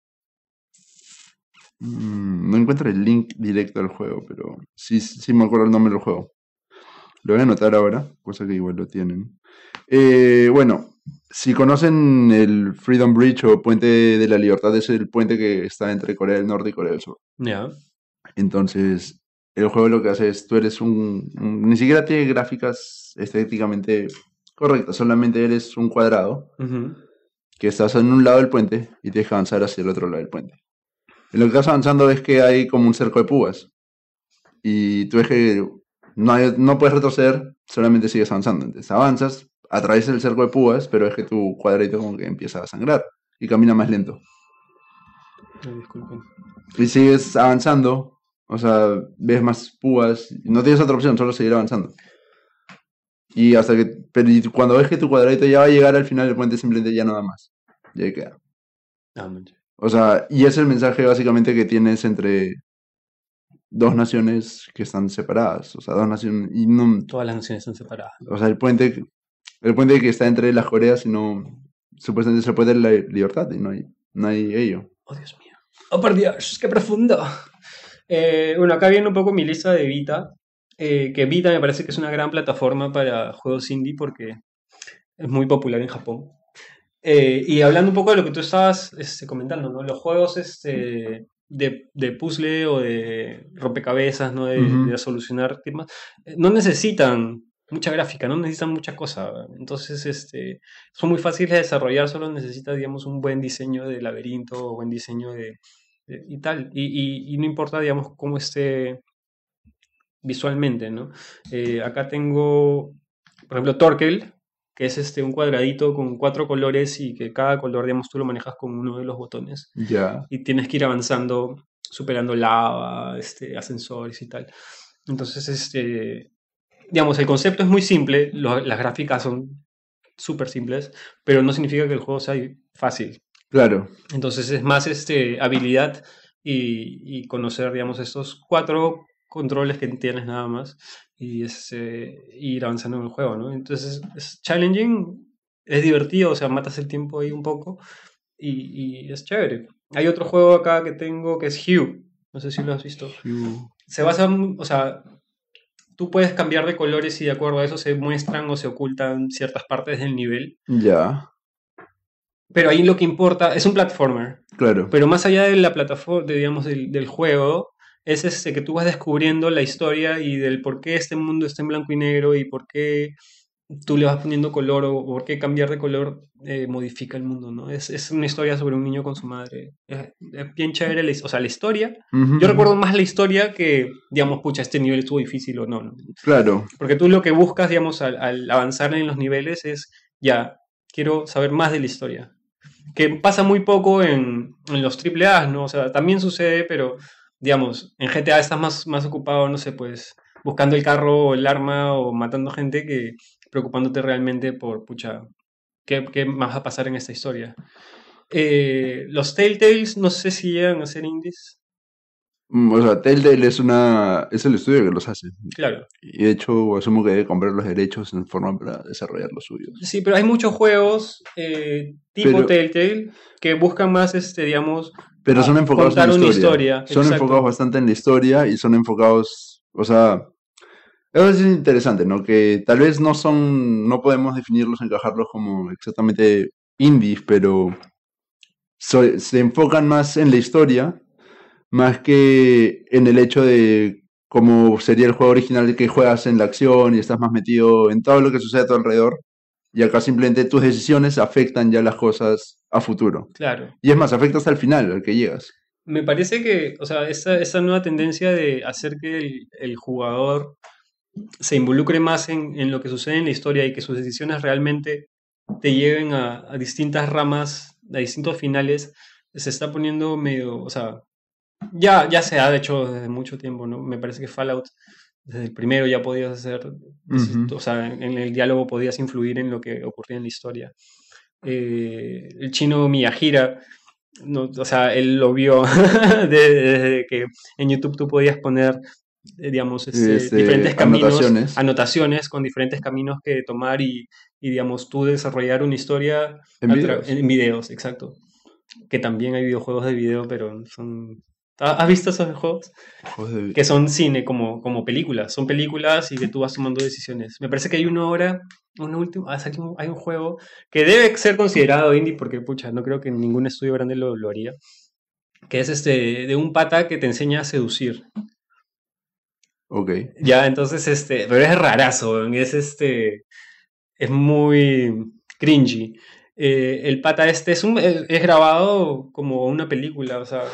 Mm, no encuentro el link directo al juego, pero sí, sí me acuerdo el nombre del juego. Lo voy a anotar ahora, cosa que igual lo tienen. Eh, bueno, si conocen el Freedom Bridge o Puente de la Libertad, es el puente que está entre Corea del Norte y Corea del Sur. ya. Entonces, el juego lo que hace es, tú eres un, un- ni siquiera tiene gráficas estéticamente correctas, solamente eres un cuadrado que estás en un lado del puente y tienes que avanzar hacia el otro lado del puente. En lo que estás avanzando ves que hay como un cerco de púas y tú ves que no, hay- no puedes retroceder, solamente sigues avanzando. Entonces avanzas, atraviesas el cerco de púas, pero es que tu cuadrito como que empieza a sangrar y camina más lento. Ay, disculpen. Y sigues avanzando, o sea, ves más púas, no tienes otra opción, solo seguir avanzando. Y hasta que, pero cuando ves que tu cuadradito ya va a llegar al final del puente, simplemente ya no da más. Y ahí queda. Ah. O sea, y es el mensaje básicamente que tienes entre dos naciones que están separadas. O sea, dos naciones, y no, Todas las naciones están separadas. o sea, el puente, el puente que está entre las Coreas y no, supuestamente es el puente de la libertad y no hay, no hay ello. Oh, Dios mío. Oh, por Dios, qué profundo. Eh, bueno, acá viene un poco mi lista de Vita. eh, que Vita me parece que es una gran plataforma para juegos indie porque es muy popular en Japón. Eh, y hablando un poco de lo que tú estabas este, comentando, ¿no? Los juegos este, de, de puzzle o de rompecabezas, ¿no? De, Ujú. de solucionar temas, eh, no necesitan mucha gráfica, no necesitan mucha cosa. Entonces, este, son muy fáciles de desarrollar, solo necesitas, digamos, un buen diseño de laberinto o buen diseño de- y tal. Y, y- y no importa, digamos, cómo esté visualmente, ¿no? Eh, acá tengo, por ejemplo, Torkel, que es este, un cuadradito con cuatro colores y que cada color, digamos, tú lo manejas con uno de los botones Ya. y tienes que ir avanzando, superando lava, este, ascensores y tal. Entonces, este, digamos, el concepto es muy simple, lo- las gráficas son súper simples, pero no significa que el juego sea fácil. Claro. Entonces es más este, habilidad y, y conocer, digamos, estos cuatro controles que tienes nada más y es, eh, ir avanzando en el juego, ¿no? Entonces es challenging, es divertido, o sea, matas el tiempo ahí un poco y, y es chévere. Hay otro juego acá que tengo que es Hue, no sé si lo has visto. Se basa, o sea, tú puedes cambiar de colores y de acuerdo a eso se muestran o se ocultan ciertas partes del nivel. Ya, Pero ahí lo que importa es un platformer. claro. Pero más allá de la plataforma, de, digamos, del, del juego, es este que tú vas descubriendo la historia y del por qué este mundo está en blanco y negro y por qué tú le vas poniendo color o por qué cambiar de color eh, modifica el mundo, ¿no? Es, es una historia sobre un niño con su madre. Es, es bien chévere, la o sea, la historia. Yo recuerdo más la historia que, digamos, pucha, este nivel estuvo difícil o no, ¿no? Claro, Porque tú lo que buscas, digamos, al, al avanzar en los niveles es, ya, quiero saber más de la historia. Que pasa muy poco en, en los AAA, ¿no? O sea, también sucede, pero, digamos, en GTA estás más, más ocupado, no sé, pues, buscando el carro o el arma o matando gente que preocupándote realmente por, pucha, ¿qué, qué más va a pasar en esta historia? Eh, los Telltales, no sé si llegan a ser indies. Mm, o sea, Telltale es una es el estudio que los hace. Claro. Y de hecho, asumo que debe comprar los derechos en forma para desarrollar los suyos. Sí, pero hay muchos juegos eh, tipo Pero- Telltale que buscan más, este, digamos, Pero son enfocados en contar la una historia. historia, Son exacto. enfocados bastante en la historia y son enfocados, o sea, eso es interesante, ¿no? Que tal vez no son, no podemos definirlos, encajarlos como exactamente indies, pero so- se enfocan más en la historia, más que en el hecho de cómo sería el juego original que juegas en la acción y estás más metido en todo lo que sucede a tu alrededor. Y acá simplemente tus decisiones afectan ya las cosas a futuro. claro. Y es más, afecta hasta el final, al que llegas. Me parece que, o sea, esa, esa nueva tendencia de hacer que el, el jugador se involucre más en, en lo que sucede en la historia y que sus decisiones realmente te lleven a, a distintas ramas, a distintos finales, se está poniendo medio, o sea, ya, ya se ha hecho desde mucho tiempo, ¿no? Me parece que Fallout, desde el primero ya podías hacer, Ujú. o sea, en, en el diálogo podías influir en lo que ocurría en la historia. Eh, el chino Miyajira, no, o sea, él lo vio desde, desde que en YouTube tú podías poner, eh, digamos, este, Este, diferentes caminos, anotaciones. anotaciones con diferentes caminos que tomar y, y, digamos, tú desarrollar una historia En videos. en videos, exacto. Que también hay videojuegos de video, pero son... ¿Ha- ¿Has visto esos juegos? Joder. Que son cine como, como películas. Son películas y que tú vas tomando decisiones. Me parece que hay una hora, una última, ah, salió hay un juego que debe ser considerado indie porque, pucha, no creo que ningún estudio grande lo, lo haría. Que es este, de un pata que te enseña a seducir. Ok. Ya, entonces, este, pero es rarazo, es este, es muy cringy. Eh, el pata este es, un, es grabado como una película, o sea,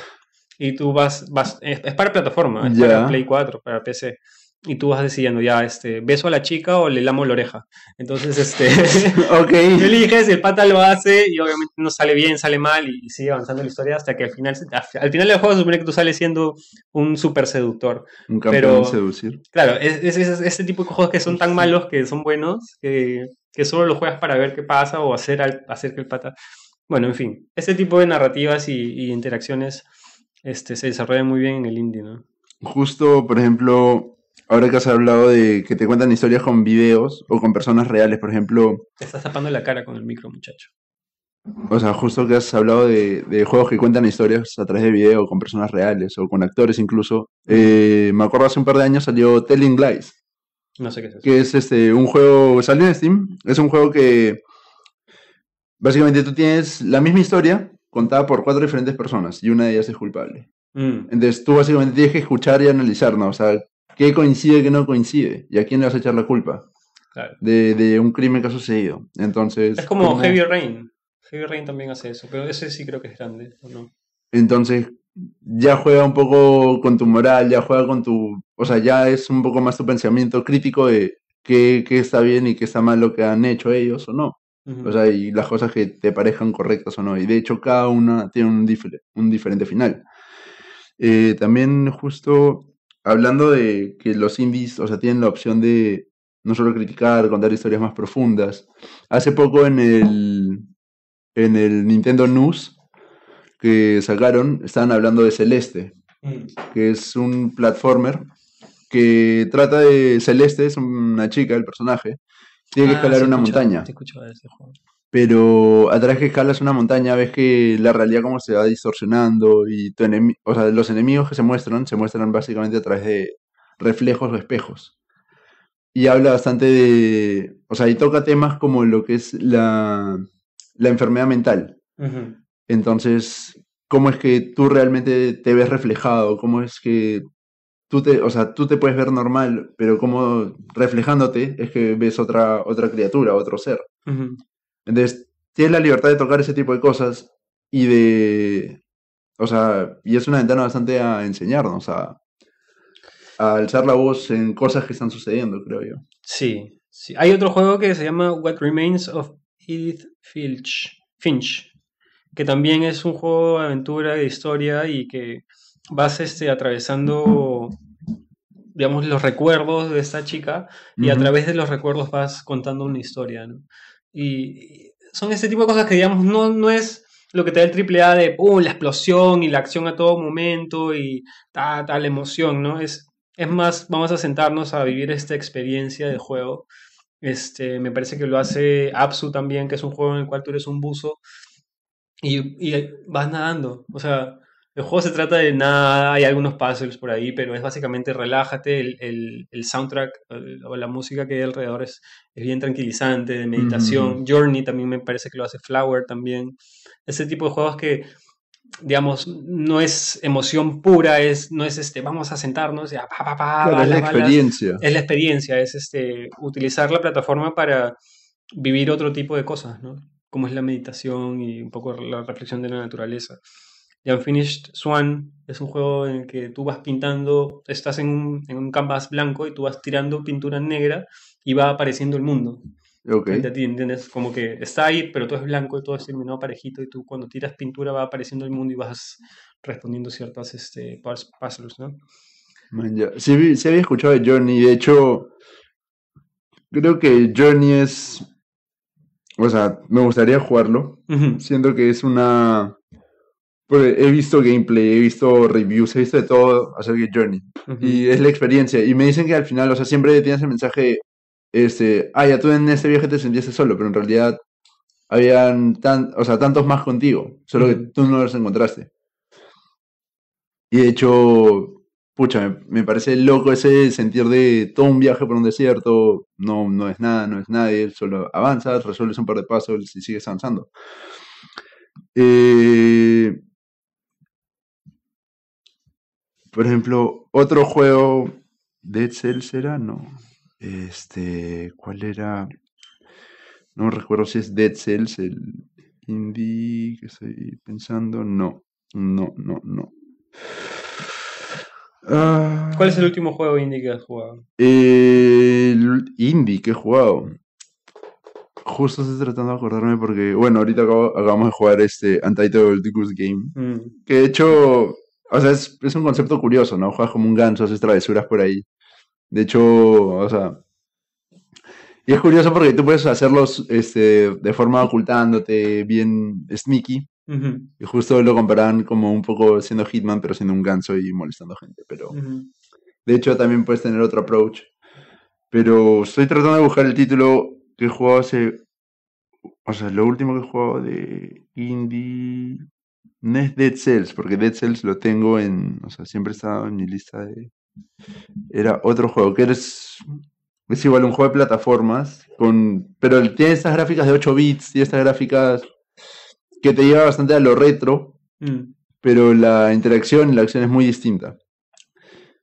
y tú vas, vas es, es para plataforma, es para Ya. Play 4, para PC, y tú vas decidiendo, ya, este, beso a la chica o le lamo la oreja. Entonces, este, Ok. tú eliges, el pata lo hace y obviamente no sale bien, sale mal y, y sigue avanzando la historia hasta que al final, al final del juego se supone que tú sales siendo un super seductor. Un campeón Pero- en seducir. Claro, es, es, es- este tipo de juegos que son tan malos que son buenos, que, que solo los juegas para ver qué pasa o hacer, al- hacer que el pata... Bueno, en fin, este tipo de narrativas y, y interacciones este, se desarrollan muy bien en el indie, ¿no? Justo, por ejemplo, ahora que has hablado de que te cuentan historias con videos o con personas reales, por ejemplo, Te estás tapando la cara con el micro, muchacho. o sea, justo que has hablado de, de juegos que cuentan historias a través de video con personas reales o con actores incluso, eh, me acuerdo hace un par de años salió Telling Lies, No sé qué es eso. que es este un juego, salió en Steam, es un juego que básicamente tú tienes la misma historia contada por cuatro diferentes personas y una de ellas es culpable. Mm, Entonces tú básicamente tienes que escuchar y analizar, ¿no? O sea, qué coincide, qué no coincide y a quién le vas a echar la culpa claro. de, de un crimen que ha sucedido. Entonces, Es como ¿cómo- Heavy Rain. Heavy Rain también hace eso, pero ese sí creo que es grande, ¿o no? Entonces ya juega un poco con tu moral, ya juega con tu, o sea, ya es un poco más tu pensamiento crítico de qué, qué está bien y qué está mal lo que han hecho ellos o no. O sea, y las cosas que te parezcan correctas o no. Y de hecho cada una tiene un, difer- un diferente final. Eh, también justo hablando de que los indies, o sea, tienen la opción de no solo criticar, contar historias más profundas. Hace poco en el, en el Nintendo News que sacaron, estaban hablando de Celeste, Mm, que es un platformer que trata de Celeste, es una chica, el personaje, tiene que Ah, escalar sí una montaña. ese juego. Pero a través que escalas una montaña ves que la realidad como se va distorsionando y tu enemi- o sea, los enemigos que se muestran se muestran básicamente a través de reflejos o espejos. y habla bastante de, o sea, y toca temas como lo que es la, la enfermedad mental. Entonces, ¿cómo es que tú realmente te ves reflejado? ¿Cómo es que tú te, o sea, tú te puedes ver normal, pero como reflejándote es que ves otra, otra criatura, otro ser? Entonces, tienes la libertad de tocar ese tipo de cosas y de, o sea, y es una ventana bastante a enseñarnos, a, a alzar la voz en cosas que están sucediendo, creo yo. Sí, sí. Hay otro juego que se llama What Remains of Edith Finch, Finch, que también es un juego de aventura, de historia y que vas este, atravesando, digamos, los recuerdos de esta chica y a través de los recuerdos vas contando una historia, ¿no? Y son ese tipo de cosas que, digamos, no, no es lo que te da el triple A de ¡pum! la explosión y la acción a todo momento y ta, ta, la emoción, ¿no? Es, es más, vamos a sentarnos a vivir esta experiencia de juego. Este, me parece que lo hace Apsu también, que es un juego en el cual tú eres un buzo y, y vas nadando. O sea, el juego se trata de nada, hay algunos puzzles por ahí, pero es básicamente relájate, el, el- el soundtrack el- o la música que hay alrededor es, es bien tranquilizante, de meditación. Journey también me parece que lo hace Flower también. Ese tipo de juegos que, digamos, no es emoción pura, es, no es este, vamos a sentarnos y a pa, pa, pa, Claro, es la experiencia. Es la experiencia, es este, utilizar la plataforma para vivir otro tipo de cosas, ¿no? Como es la meditación y un poco la reflexión de la naturaleza. The Unfinished Swan es un juego en el que tú vas pintando, estás en un, en un canvas blanco y tú vas tirando pintura negra y va apareciendo el mundo Ok. frente a ti, ¿entiendes? Como que está ahí, pero todo es blanco y todo es iluminado parejito y tú cuando tiras pintura va apareciendo el mundo y vas respondiendo ciertas este, puz- puzzles, ¿no? Man, ya. Sí, había escuchado de Journey, de hecho, creo que Journey es, o sea, me gustaría jugarlo. Siento que es una... porque he visto gameplay, he visto reviews, he visto de todo acerca de Journey. ujú. Y es la experiencia. Y me dicen que al final, o sea, siempre tienes el mensaje, este, ah, ya tú en este viaje te sentiste solo, pero en realidad habían tan, o sea, tantos más contigo, solo que Ujú. tú no los encontraste. Y de hecho, pucha, me, me parece loco ese sentir de todo un viaje por un desierto, no, no es nada, no es nadie, solo avanzas, resuelves un par de puzzles y sigues avanzando. Eh, por ejemplo, otro juego, Dead Cells era, no. Este, ¿cuál era? No recuerdo si es Dead Cells, el indie que estoy pensando. No, no, no, no. Ah, ¿Cuál es el último juego indie que has jugado? el indie que he jugado. Justo estoy tratando de acordarme porque, bueno, ahorita acabo- acabamos de jugar este Untitled Goose Game. Mm, Que de hecho, o sea, es, es un concepto curioso, ¿no? Juegas como un ganso, haces travesuras por ahí. De hecho, o sea. Y es curioso porque tú puedes hacerlos este, de forma ocultándote, bien sneaky. ujú, Y justo lo comparaban como un poco siendo Hitman, pero siendo un ganso y molestando gente. Pero ujú. de hecho, también puedes tener otro approach. Pero estoy tratando de buscar el título que he jugado hace. O sea, lo último que he jugado de indie. No es Dead Cells, porque Dead Cells lo tengo en. O sea, siempre estaba en mi lista de. Era otro juego, que eres. Es igual un juego de plataformas. con Pero tiene estas gráficas de 8 bits, tiene estas gráficas que te lleva bastante a lo retro Mm, pero la interacción y la acción es muy distinta.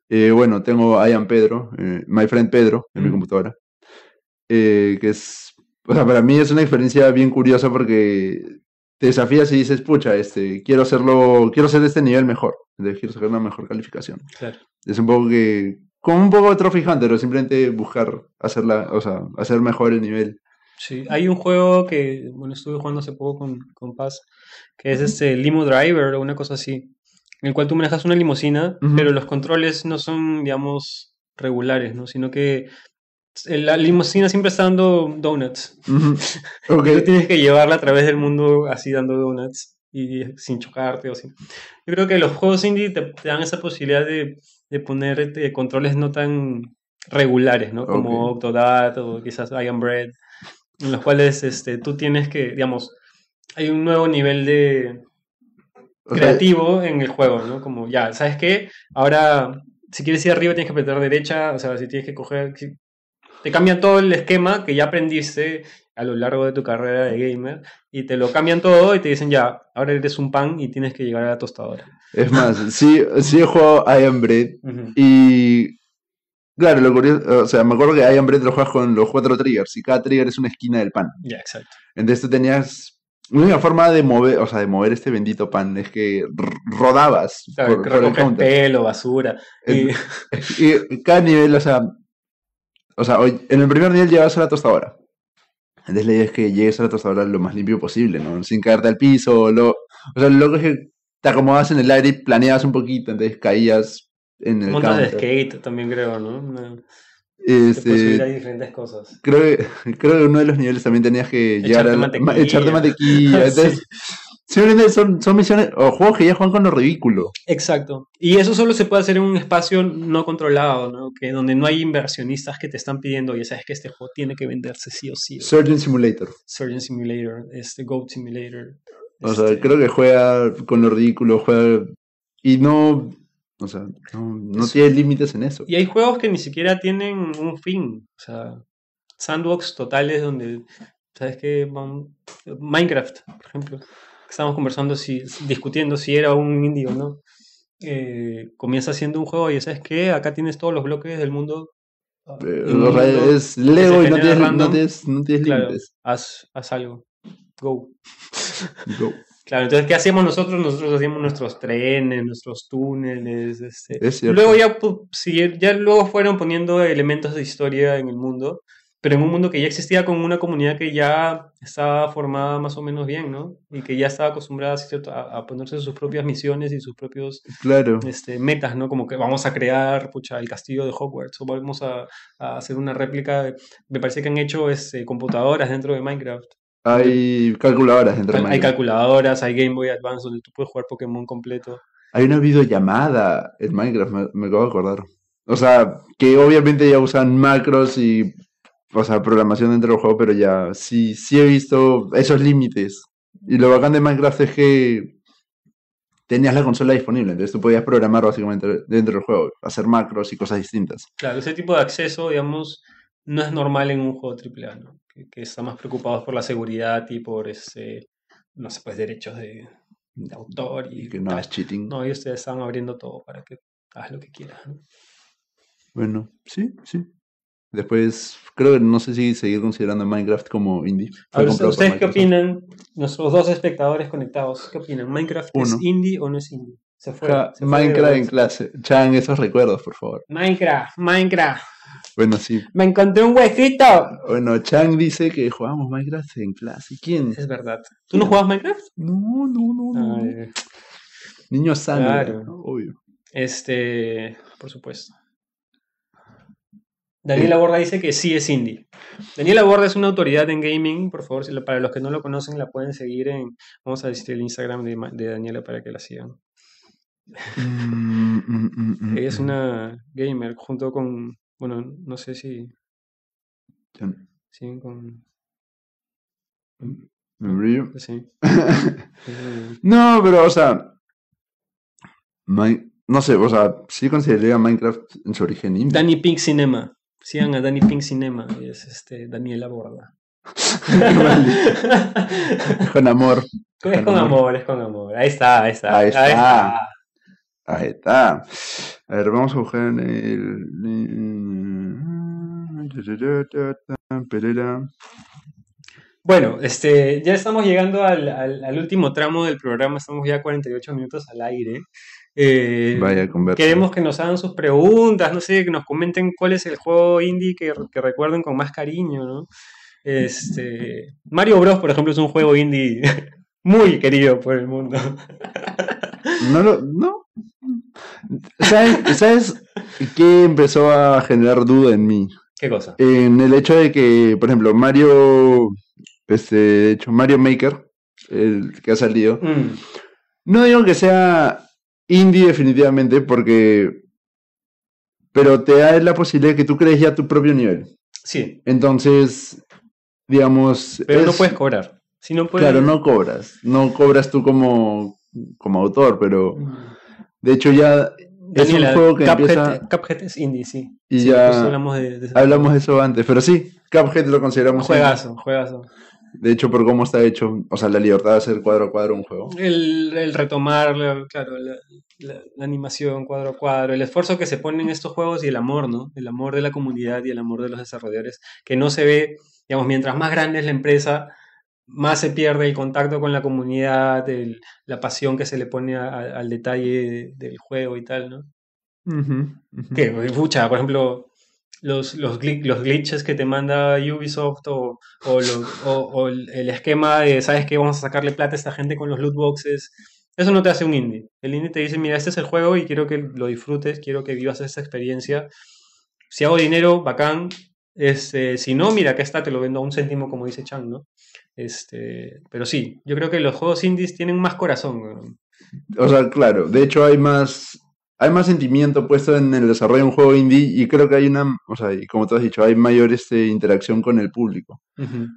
Eh, bueno, tengo I am Pedro, eh, My Friend Pedro, en mi Mm. computadora, eh, que es, o sea, para mí es una experiencia bien curiosa porque te desafías y dices, pucha, este, quiero hacerlo, quiero hacer este nivel mejor, quiero sacar una mejor calificación. claro. Es un poco que, como un poco de Trophy Hunter, o simplemente buscar hacerla, o sea, hacer mejor el nivel. Sí, hay un juego que, bueno, estuve jugando hace poco con, con Paz, que es este Limo Driver o una cosa así, en el cual tú manejas una limusina, pero los controles no son, digamos, regulares, ¿no? Sino que la limusina siempre está dando donuts. Ujú. Ok. Tú tienes que llevarla a través del mundo así dando donuts y sin chocarte o así. Yo creo que los juegos indie te, te dan esa posibilidad de, de poner controles no tan regulares, ¿no? Como Ok. Octodad o quizás I Am Bread, en los cuales este, tú tienes que, digamos, hay un nuevo nivel de creativo en el juego, ¿no? Como ya, ¿sabes qué? Ahora, si quieres ir arriba tienes que apretar derecha, o sea, si tienes que coger... Te cambian todo el esquema que ya aprendiste a lo largo de tu carrera de gamer y te lo cambian todo y te dicen ya, ahora eres un pan y tienes que llegar a la tostadora. Es más, sí, sí he jugado I Am Bread y... Claro, lo curioso, o sea, me acuerdo que I Am Bread lo juegas con los cuatro triggers y cada trigger es una esquina del pan. Ya, exacto. Entonces tú tenías... La única forma de mover, o sea, de mover este bendito pan es que rodabas Claro, por, que por el counter. pelo, basura. Y cada nivel, o sea, o sea, hoy- en el primer nivel llegas a la tostadora. Entonces la idea es que llegues a la tostadora lo más limpio posible, ¿no? Sin caerte al piso. Lo, o sea, lo loco es que te acomodabas en el aire y planeabas un poquito, entonces caías en el montas de counter. skate también creo, ¿no? Una- te puedes subir Este, a diferentes cosas. creo, que, creo que uno de los niveles también tenías que llegar Echarte a la- mantequilla. ma- echarte mantequilla. Entonces, simplemente son, son misiones o juegos que ya juegan con lo ridículo. Exacto. Y eso solo se puede hacer en un espacio no controlado, ¿no? Que donde no hay inversionistas que te están pidiendo, ya sabes que este juego tiene que venderse sí o sí. ¿no? Surgeon Simulator. Surgeon Simulator, este Goat Simulator. O sea, este, creo que juega con lo ridículo, juega y no, o sea, no, no tiene límites en eso. Y hay juegos que ni siquiera tienen un fin. O sea, sandbox totales donde, ¿sabes qué? Minecraft, por ejemplo. Estábamos conversando, si, discutiendo si era un indie o no. Eh, comienza siendo un juego y ¿sabes qué? Acá tienes todos los bloques del mundo. ah, Eh, mundo- es Lego y no tienes, no tienes, no tienes Claro, límites. haz, haz algo. Go. Go. Claro, entonces, ¿qué hacíamos nosotros? Nosotros hacíamos nuestros trenes, nuestros túneles, este, Es. Luego ya, ya luego fueron poniendo elementos de historia en el mundo, pero en un mundo que ya existía con una comunidad que ya estaba formada más o menos bien, ¿no? Y que ya estaba acostumbrada a, a ponerse sus propias misiones y sus propios Claro. este, metas, ¿no? Como que vamos a crear, pucha, el castillo de Hogwarts o vamos a, a hacer una réplica. de- me parece que han hecho este, computadoras dentro de Minecraft. Hay calculadoras dentro de Hay, hay Minecraft. calculadoras, hay Game Boy Advance donde tú puedes jugar Pokémon completo. Hay una videollamada en Minecraft, me, me acabo de acordar. O sea, que obviamente ya usan macros y, o sea, programación dentro del juego, pero ya sí, sí he visto esos límites. Y lo bacán de Minecraft es que tenías la consola disponible, entonces tú podías programar básicamente dentro del juego, hacer macros y cosas distintas. Claro, ese tipo de acceso, digamos, no es normal en un juego AAA, ¿no? Que, que están más preocupados por la seguridad y por ese, no sé, pues derechos de, de autor y Y que no es cheating. No, ellos te están abriendo todo para que hagas lo que quieras. ¿no? Bueno, sí, sí. Después, creo que no sé si seguir considerando Minecraft como indie. A ver, ¿ustedes qué opinan? Nuestros dos espectadores conectados, ¿qué opinan? ¿Minecraft es indie o no es indie? Se fue. Ja, se fue de Minecraft en clase. Chan, esos recuerdos, por favor. Minecraft, Minecraft. Bueno, sí. Me encontré un huesito. Bueno, Chan dice que jugamos Minecraft en clase. ¿Quién? Es verdad. ¿Tú no jugabas Minecraft? No, no, no, no. Ay, Niño sano, Claro. ¿no? obvio. Este, por supuesto. Daniela Borda dice que sí es indie. Daniela Borda es una autoridad en gaming, por favor, si lo- para los que no lo conocen, la pueden seguir en, vamos a decir el Instagram de, Daniela para que la sigan. Mm, mm, mm, Ella es una gamer junto con, bueno, no sé si siguen con, ¿me brillo? sí. Eh, no, pero, o sea. Mi- no sé, o sea, sí consideraría Minecraft en su origen indie. Danny Pink Cinema. Sigan a Danny Pink Cinema, y es este Daniela Borda. Con amor. es con amor, es con amor. Ahí está, ahí está. Ahí está. Ahí está. A ver, vamos a buscar en el. Pereira. Bueno, este, ya estamos llegando al, al- al último tramo del programa, estamos ya 48 minutos al aire. Eh, Vaya queremos que nos hagan sus preguntas, no sé, que nos comenten cuál es el juego indie que, que recuerden con más cariño, ¿no? Este, Mario Bros, por ejemplo, es un juego indie muy querido por el mundo. No lo. No. ¿Sabes, ¿Sabes qué empezó a generar duda en mí? ¿Qué cosa? En el hecho de que, por ejemplo, Mario. Este, de hecho, Mario Maker, el que ha salido. Mm, No digo que sea indie definitivamente, porque. Pero te da la posibilidad de que tú crees ya tu propio nivel. sí, Entonces, digamos. pero no es- puedes cobrar. Si no puedes... Claro, no cobras. No cobras tú como, como autor, pero Mm, de hecho ya es un juego que Cuphead, empieza... Cuphead es indie, sí. Y Sí, ya justo hablamos de, de ese Hablamos de eso antes, pero sí, Cuphead lo consideramos... Juegazo, juegazo. De hecho, por cómo está hecho, o sea, la libertad de hacer cuadro a cuadro un juego. El, el retomar, la- claro, la, la- la animación cuadro a cuadro, el esfuerzo que se pone en estos juegos y el amor, ¿no? El amor de la comunidad y el amor de los desarrolladores, que no se ve, digamos, mientras más grande es la empresa, más se pierde el contacto con la comunidad, el- la pasión que se le pone a- a- al detalle del juego y tal, ¿no? Que, pucha, por ejemplo, los, los, los glitches que te manda Ubisoft o, o, lo- o- el esquema de, ¿sabes qué? Vamos a sacarle plata a esta gente con los loot boxes. Eso no te hace un indie. El indie te dice, mira, este es el juego y quiero que lo disfrutes, quiero que vivas esta experiencia. Si hago dinero, bacán. Este, si no, mira, acá está, te lo vendo a un céntimo, como dice Chang, ¿no? Este, pero sí, yo creo que los juegos indies tienen más corazón. O sea, claro, de hecho hay más, hay más sentimiento puesto en el desarrollo de un juego indie y creo que hay una, o sea, y como tú has dicho, hay mayor este, interacción con el público.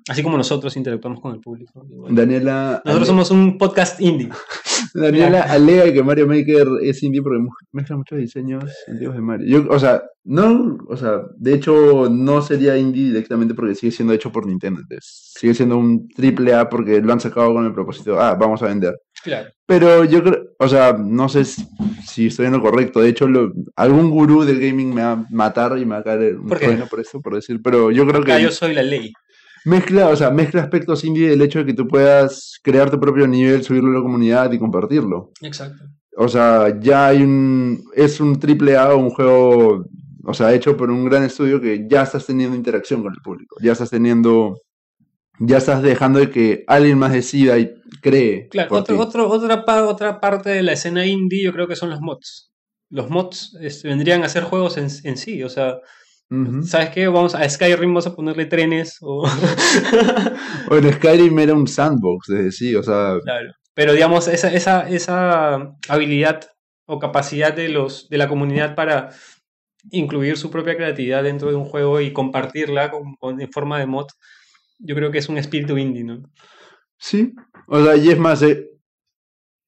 Así como nosotros interactuamos con el público. igual. Daniela, Nosotros somos un podcast indie. Daniela alega que Mario Maker es indie porque mezcla muchos diseños antiguos de Mario. Yo, o sea, no, o sea, de hecho no sería indie directamente porque sigue siendo hecho por Nintendo. entonces, sigue siendo un triple A porque lo han sacado con el propósito, ah, vamos a vender. Claro. Pero yo creo, o sea, no sé si, estoy en lo correcto. De hecho, lo- algún gurú del gaming me va a matar y me va a caer un ¿Por por esto, por decir. Pero yo creo Acá que yo soy la ley. mezcla, o sea, mezcla aspectos indie del hecho de que tú puedas crear tu propio nivel, subirlo a la comunidad y compartirlo. Exacto. O sea, ya hay un, es un triple A o un juego, o sea, hecho por un gran estudio que ya estás teniendo interacción con el público, ya estás teniendo, ya estás dejando de que alguien más decida y cree. Claro, otro, otro- otra, otra parte de la escena indie yo creo que son los mods. Los mods vendrían a ser juegos en, en sí, o sea. ¿sabes qué? Vamos a Skyrim, vamos a ponerle trenes o... Bueno, Skyrim era un sandbox, desde sí, o sea, Claro. Pero digamos, esa, esa, esa habilidad o capacidad de, los, de la comunidad para incluir su propia creatividad dentro de un juego y compartirla con- con- en forma de mod, yo creo que es un espíritu indie, ¿no? sí. O sea, y es más, eh,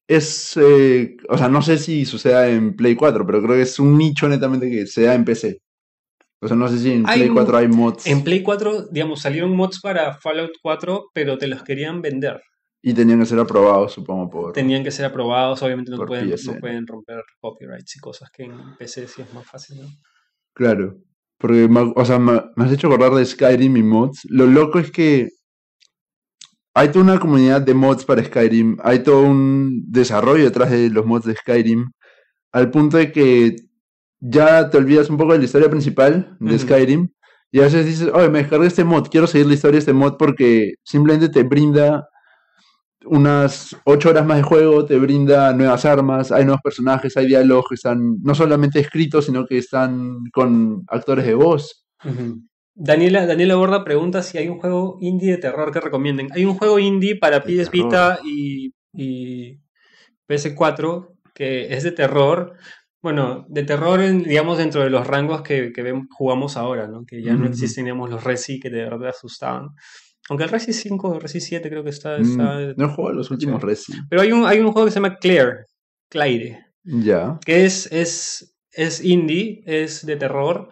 es, eh, o sea, no sé si suceda en Play 4, pero creo que es un nicho netamente que se da en PC. O sea, no sé si en Hay Play un- 4 hay mods En Play 4, digamos, salieron mods para Fallout 4, pero te los querían vender. Y tenían que ser aprobados, supongo, por... Tenían que ser aprobados, obviamente no pueden, no pueden romper copyrights y cosas que en PC sí es más fácil, ¿no? Claro. Porque, me- o sea, me, has hecho acordar de Skyrim y mods. Lo loco es que hay toda una comunidad de mods para Skyrim. Hay todo un desarrollo detrás de los mods de Skyrim. Al punto de que ya te olvidas un poco de la historia principal de. Skyrim. Y a veces dices, oye, me descargué este mod, quiero seguir la historia de este mod porque simplemente te brinda unas ocho horas más de juego, te brinda nuevas armas, hay nuevos personajes, hay diálogos que están no solamente escritos, sino que están con actores de voz. Daniela, Daniela Borda pregunta si hay un juego indie de terror que recomienden. Hay un juego indie para De PS Vita y, y PS4 que es de terror. Bueno, de terror, en- digamos, dentro de los rangos que, que jugamos ahora, ¿no? Que ya no existen, digamos, los Resi que de verdad asustaban. Aunque el Resi 5 o Resi 7 creo que está... Mm, está no he jugado los últimos chévere. Resi. Pero hay un, hay un juego que se llama Claire, Claire, Ya. que es, es, es indie, es de terror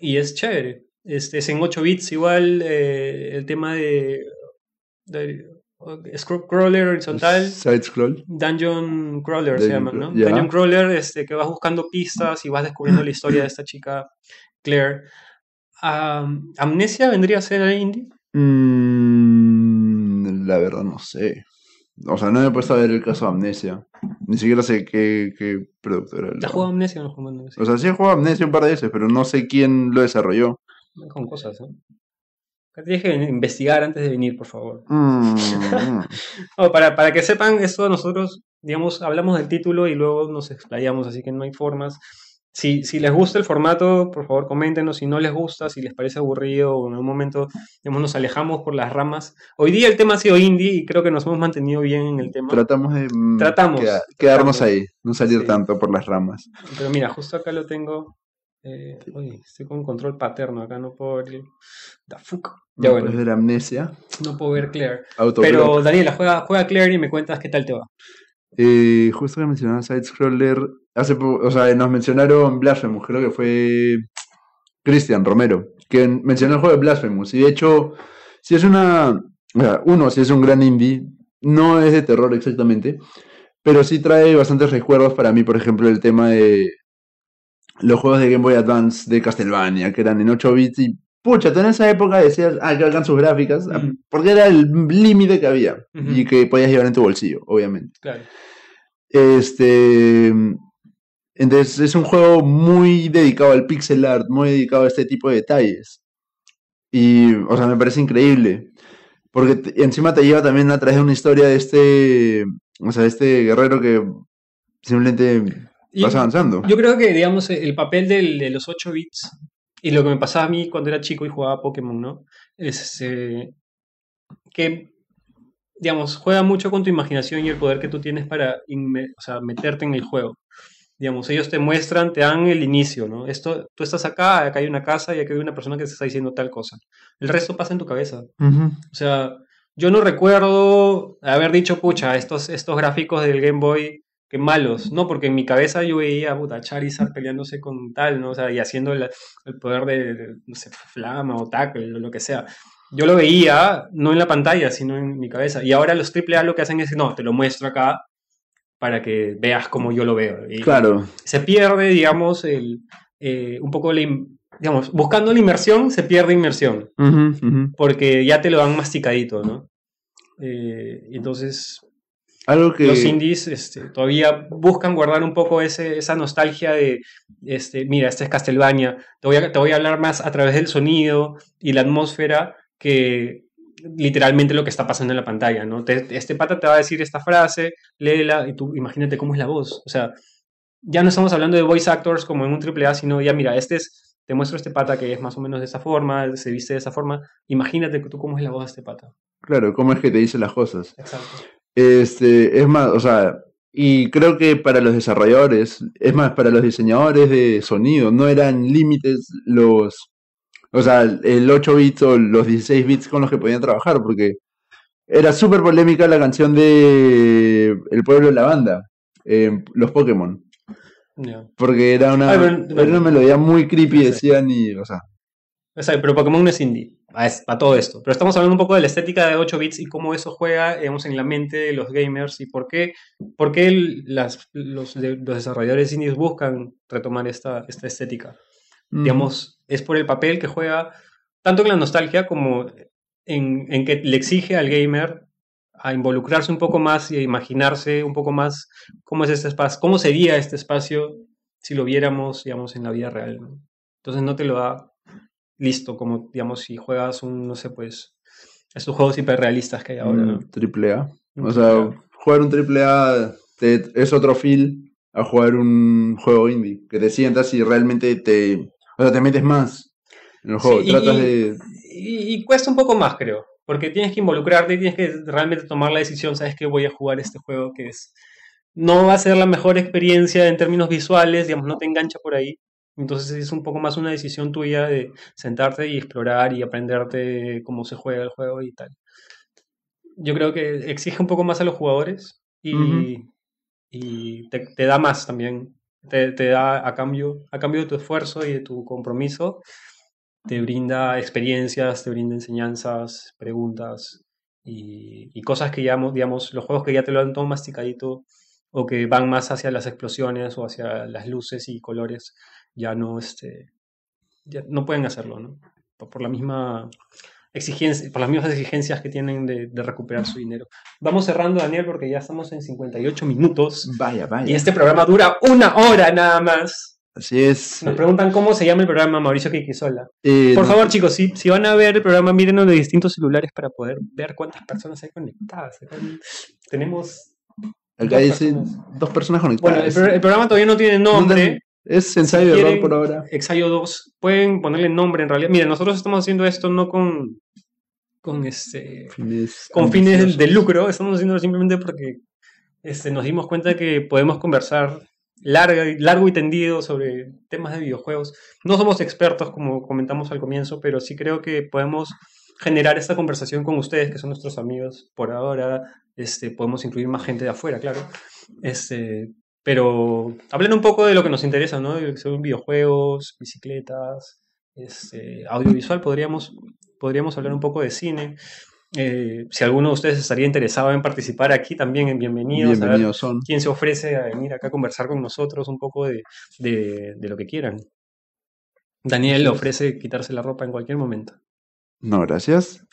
y es chévere. Este, es en 8 bits igual, eh, el tema de, de crawler horizontal, Side scroll. Dungeon Crawler se llama, ¿no? Dungeon Crawler, este, que vas buscando pistas y vas descubriendo la historia de esta chica Claire. Am- Amnesia vendría a ser indie. Mm, la verdad no sé. O sea, no me he puesto a ver el caso de Amnesia. Ni siquiera sé qué, qué productora ¿Te lo- has jugado Amnesia o no has jugado Amnesia? O sea, sí he jugado Amnesia un par de veces, pero no sé quién lo desarrolló. Con cosas, ¿no? Tienes que investigar antes de venir, por favor. Mm, No, para, para que sepan, esto nosotros, digamos, hablamos del título y luego nos explayamos, así que no hay formas. Si, si les gusta el formato, por favor coméntenos. Si no les gusta, si les parece aburrido o en algún momento digamos, nos alejamos por las ramas. Hoy día el tema ha sido indie y creo que nos hemos mantenido bien en el tema. tratamos de mm, Tratamos, queda- quedarnos tratamos. ahí, no salir Sí. tanto por las ramas. Pero mira, justo acá lo tengo. Eh, uy, estoy con control paterno, acá no puedo ver. The fuck. Ya No bueno, puedes ver Amnesia, no puedo ver Claire. Pero Daniela, juega, juega Claire y me cuentas qué tal te va. Eh, justo que mencionaba Side Scroller, hace, o sea, nos mencionaron Blasphemous, creo que fue Cristian Romero, que mencionó el juego de Blasphemous. Y de hecho, si es una, o sea, uno, si es un gran indie, no es de terror exactamente, pero sí trae bastantes recuerdos para mí, por ejemplo, el tema de los juegos de Game Boy Advance de Castlevania, que eran en 8 bits y pucha, tú en esa época decías, ah, que hagan sus gráficas, porque era el límite que había y que podías llevar en tu bolsillo, obviamente. Claro. Este. Entonces es un juego muy dedicado al pixel art, muy dedicado a este tipo de detalles. Y, o sea, me parece increíble. Porque te- encima te lleva también a través de una historia de este. O sea, de este guerrero que simplemente Y vas avanzando. Yo creo que, digamos, el papel del- de los 8 bits y lo que me pasaba a mí cuando era chico y jugaba Pokémon, ¿no? Es eh, que, digamos, juega mucho con tu imaginación y el poder que tú tienes para o sea, meterte en el juego. Digamos, ellos te muestran, te dan el inicio, ¿no? Esto, tú estás acá, acá hay una casa y acá hay una persona que te está diciendo tal cosa. El resto pasa en tu cabeza. Ujú. O sea, yo no recuerdo haber dicho, pucha, estos, estos gráficos del Game Boy, que malos, ¿no? Porque en mi cabeza yo veía, puta, Charizard peleándose con tal, ¿no? O sea, y haciendo el, el poder de, de, no sé, Flama o Tackle o lo que sea. Yo lo veía, no en la pantalla, sino en mi cabeza. Y ahora los AAA lo que hacen es, no, te lo muestro acá para que veas como yo lo veo. Y Claro. se pierde, digamos, el, eh, un poco la, digamos, buscando la inmersión, se pierde inmersión Ujú, ujú. porque ya te lo dan masticadito, ¿no? Eh, entonces, Algo que. los indies este, todavía buscan guardar un poco ese, esa nostalgia de, este, mira, este es Castlevania, te voy, a, te voy a hablar más a través del sonido y la atmósfera que literalmente lo que está pasando en la pantalla, ¿no? Te- este pata te va a decir esta frase, léela y tú imagínate cómo es la voz, o sea, ya no estamos hablando de voice actors como en un AAA, sino ya, mira, este es, te muestro este pata que es más o menos de esa forma, se viste de esa forma, imagínate tú cómo es la voz de este pata. Claro, cómo es que te dice las cosas. Exacto. Este, es más, o sea, y creo que para los desarrolladores, es más, para los diseñadores de sonido, no eran límites los, o sea, el 8 bits o los 16 bits con los que podían trabajar, porque era súper polémica la canción de El pueblo de la banda, eh, los Pokémon, Ya. porque era una, Ay, pero- era una melodía muy creepy, Sí. decían, y, o sea, O sea, pero Pokémon no es indie, para todo esto. Pero estamos hablando un poco de la estética de 8 bits y cómo eso juega, digamos, en la mente de los gamers y por qué, por qué el- las, los, de- los desarrolladores indies buscan retomar esta, esta estética. mm, Digamos, es por el papel que juega, tanto en la nostalgia como en, en que le exige al gamer a involucrarse un poco más y a imaginarse un poco más cómo es este espacio, cómo sería este espacio si lo viéramos, digamos, en la vida real. ¿no? Entonces no te lo da listo, como, digamos, si juegas un, no sé, pues, estos juegos hiperrealistas que hay ahora. ¿no? triple A. O sea, jugar un triple A te- es otro feel a jugar un juego indie. Que te sientas y realmente te, o sea, te metes más en el juego. Sí, Tratas y- de... Y, y cuesta un poco más, creo, porque tienes que involucrarte y tienes que realmente tomar la decisión, sabes que voy a jugar este juego que es... No va a ser la mejor experiencia en términos visuales, digamos, no te engancha por ahí. Entonces es un poco más una decisión tuya de sentarte y explorar y aprenderte cómo se juega el juego y tal. Yo creo que exige un poco más a los jugadores y te, te da más también. Te, da a cambio, a cambio de tu esfuerzo y de tu compromiso, te brinda experiencias, te brinda enseñanzas, preguntas y, cosas que ya, mo- digamos, los juegos que ya te lo dan todo masticadito o que van más hacia las explosiones o hacia las luces y colores, ya no, este, ya no pueden hacerlo, ¿no? Por la misma exigencia, por las mismas exigencias que tienen de, de recuperar su dinero. Vamos cerrando, Daniel, porque ya estamos en 58 minutos Vaya, vaya. y este programa dura una hora nada más. Así es. Nos preguntan cómo se llama el programa Mauricio Quiquisola. Eh, Por no- favor, chicos, si, si van a ver el programa, mírenlo de distintos celulares para poder ver cuántas personas hay conectadas. Tenemos. Acá dos dice personas. dos personas Bueno, el, conectadas. pro- el programa todavía no tiene nombre. Es ensayo de quieren- error por ahora. Exayo 2. Pueden ponerle nombre en realidad. Miren, nosotros estamos haciendo esto no con. Con este. Fines con fines de, lucro. Estamos haciéndolo simplemente porque este, nos dimos cuenta que podemos conversar larga, largo y tendido sobre temas de videojuegos. No somos expertos, como comentamos al comienzo, pero sí creo que podemos generar esta conversación con ustedes, que son nuestros amigos por ahora. Este, podemos incluir más gente de afuera, claro. Este, Pero hablen un poco de lo que nos interesa, ¿no? De lo que son videojuegos, bicicletas, este, audiovisual, podríamos, podríamos hablar un poco de cine. Eh, si alguno de ustedes estaría interesado en participar aquí, también bienvenidos. Bienvenidos son. ¿Quién se ofrece a venir acá a conversar con nosotros un poco de, de, de lo que quieran? Daniel le ofrece quitarse la ropa en cualquier momento. No, gracias.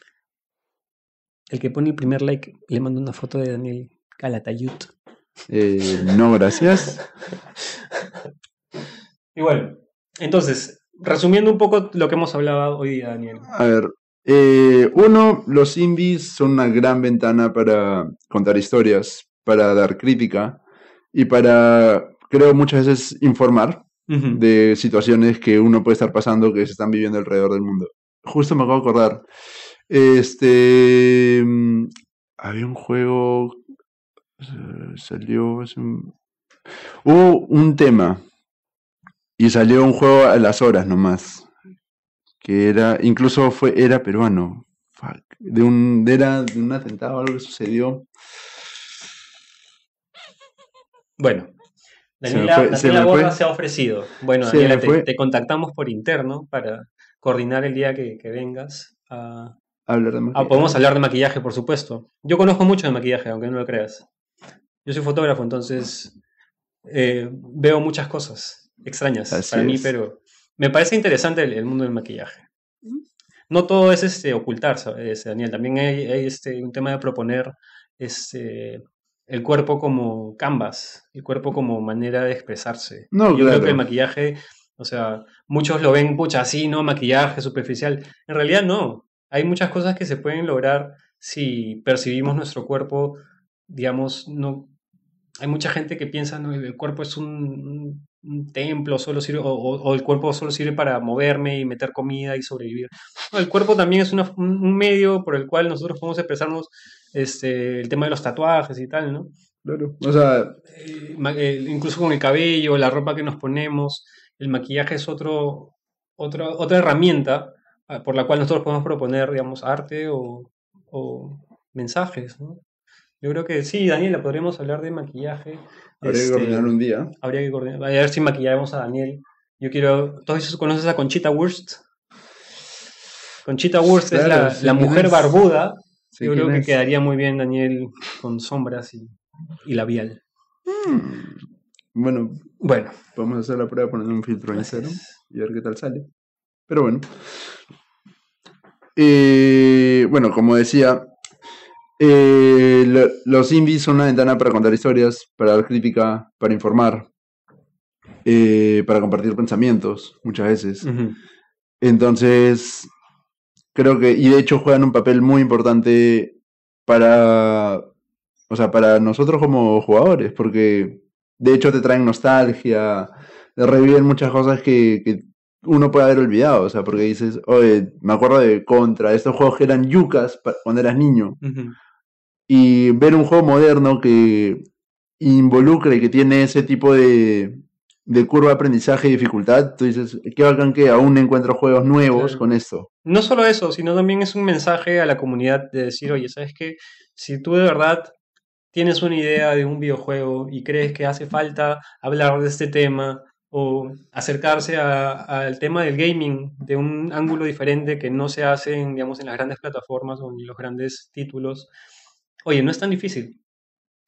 El que pone el primer like le mando una foto de Daniel Calatayud. Eh, no, gracias. Y bueno, entonces, resumiendo un poco lo que hemos hablado hoy día, Daniel. A ver, eh, uno, los indies son una gran ventana para contar historias, para dar crítica y para, creo, muchas veces informar de situaciones que uno puede estar pasando que se están viviendo alrededor del mundo. Justo me acabo de acordar. Este. mm, Había un juego. eh, Salió. hace un- Hubo un tema. Y salió un juego a las horas nomás. Que era. Incluso fue. Era peruano. Fuck. De un. Era de un atentado, algo que sucedió. Bueno, Se Daniela, se Daniela me Borra se ha ofrecido. Bueno, Se Daniela, te, contactamos por interno para coordinar el día que, que vengas. a- Hablar de Ah, maquillaje. podemos hablar de maquillaje, por supuesto. Yo conozco mucho de maquillaje, aunque no lo creas. Yo soy fotógrafo, entonces eh, veo muchas cosas extrañas Así para mí, es. pero me parece interesante el, el mundo del maquillaje. No todo es este, ocultar, ¿sabes, Daniel? También hay, hay, este, un tema de proponer este, el cuerpo como canvas, el cuerpo como manera de expresarse. No, Yo creo que el maquillaje, o sea, muchos lo ven, pucha, así, ¿no? Maquillaje superficial. En realidad no. Hay muchas cosas que se pueden lograr si percibimos nuestro cuerpo, digamos, no. Hay mucha gente que piensa, no, el cuerpo es un, un- un templo, solo sirve, o, o- el cuerpo solo sirve para moverme y meter comida y sobrevivir. No, el cuerpo también es una- un medio por el cual nosotros podemos expresarnos este, el tema de los tatuajes y tal, ¿no? Claro. O sea, eh, eh, incluso con el cabello, la ropa que nos ponemos, el maquillaje es otro, otra otra herramienta ah, por la cual nosotros podemos proponer, digamos, arte o, o mensajes, ¿no? Yo creo que sí, Daniela, podríamos hablar de maquillaje. habría que este, coordinar un día. habría que coordinar, a ver si maquillamos a Daniel. Yo quiero, ¿todos conoces a Conchita Wurst? Conchita Wurst es la, sí, la ¿quién mujer es? barbuda. Sí, Yo creo ¿quién que es? quedaría muy bien Daniel con sombras y, y labial. Mm, Bueno, Bueno, Vamos a hacer la prueba poniendo un filtro en es. y ver qué tal sale. Pero bueno. Eh, bueno, como decía, eh, lo- los indies son una ventana para contar historias, para dar crítica, para informar, eh, para compartir pensamientos, muchas veces. Entonces, creo que, y de hecho juegan un papel muy importante para, o sea, para nosotros como jugadores, porque de hecho te traen nostalgia, reviven muchas cosas que, que uno puede haber olvidado, o sea, porque dices, oye, me acuerdo de Contra, estos juegos que eran yucas cuando eras niño. Y ver un juego moderno que involucra y que tiene ese tipo de, de curva de aprendizaje y dificultad, tú dices, qué bacán que aún encuentro juegos nuevos Claro. con esto. No solo eso, sino también es un mensaje a la comunidad de decir, oye, ¿sabes qué? Si tú de verdad tienes una idea de un videojuego y crees que hace falta hablar de este tema o acercarse al tema del gaming de un ángulo diferente que no se hace en, digamos, en las grandes plataformas o en los grandes títulos, oye, no es tan difícil.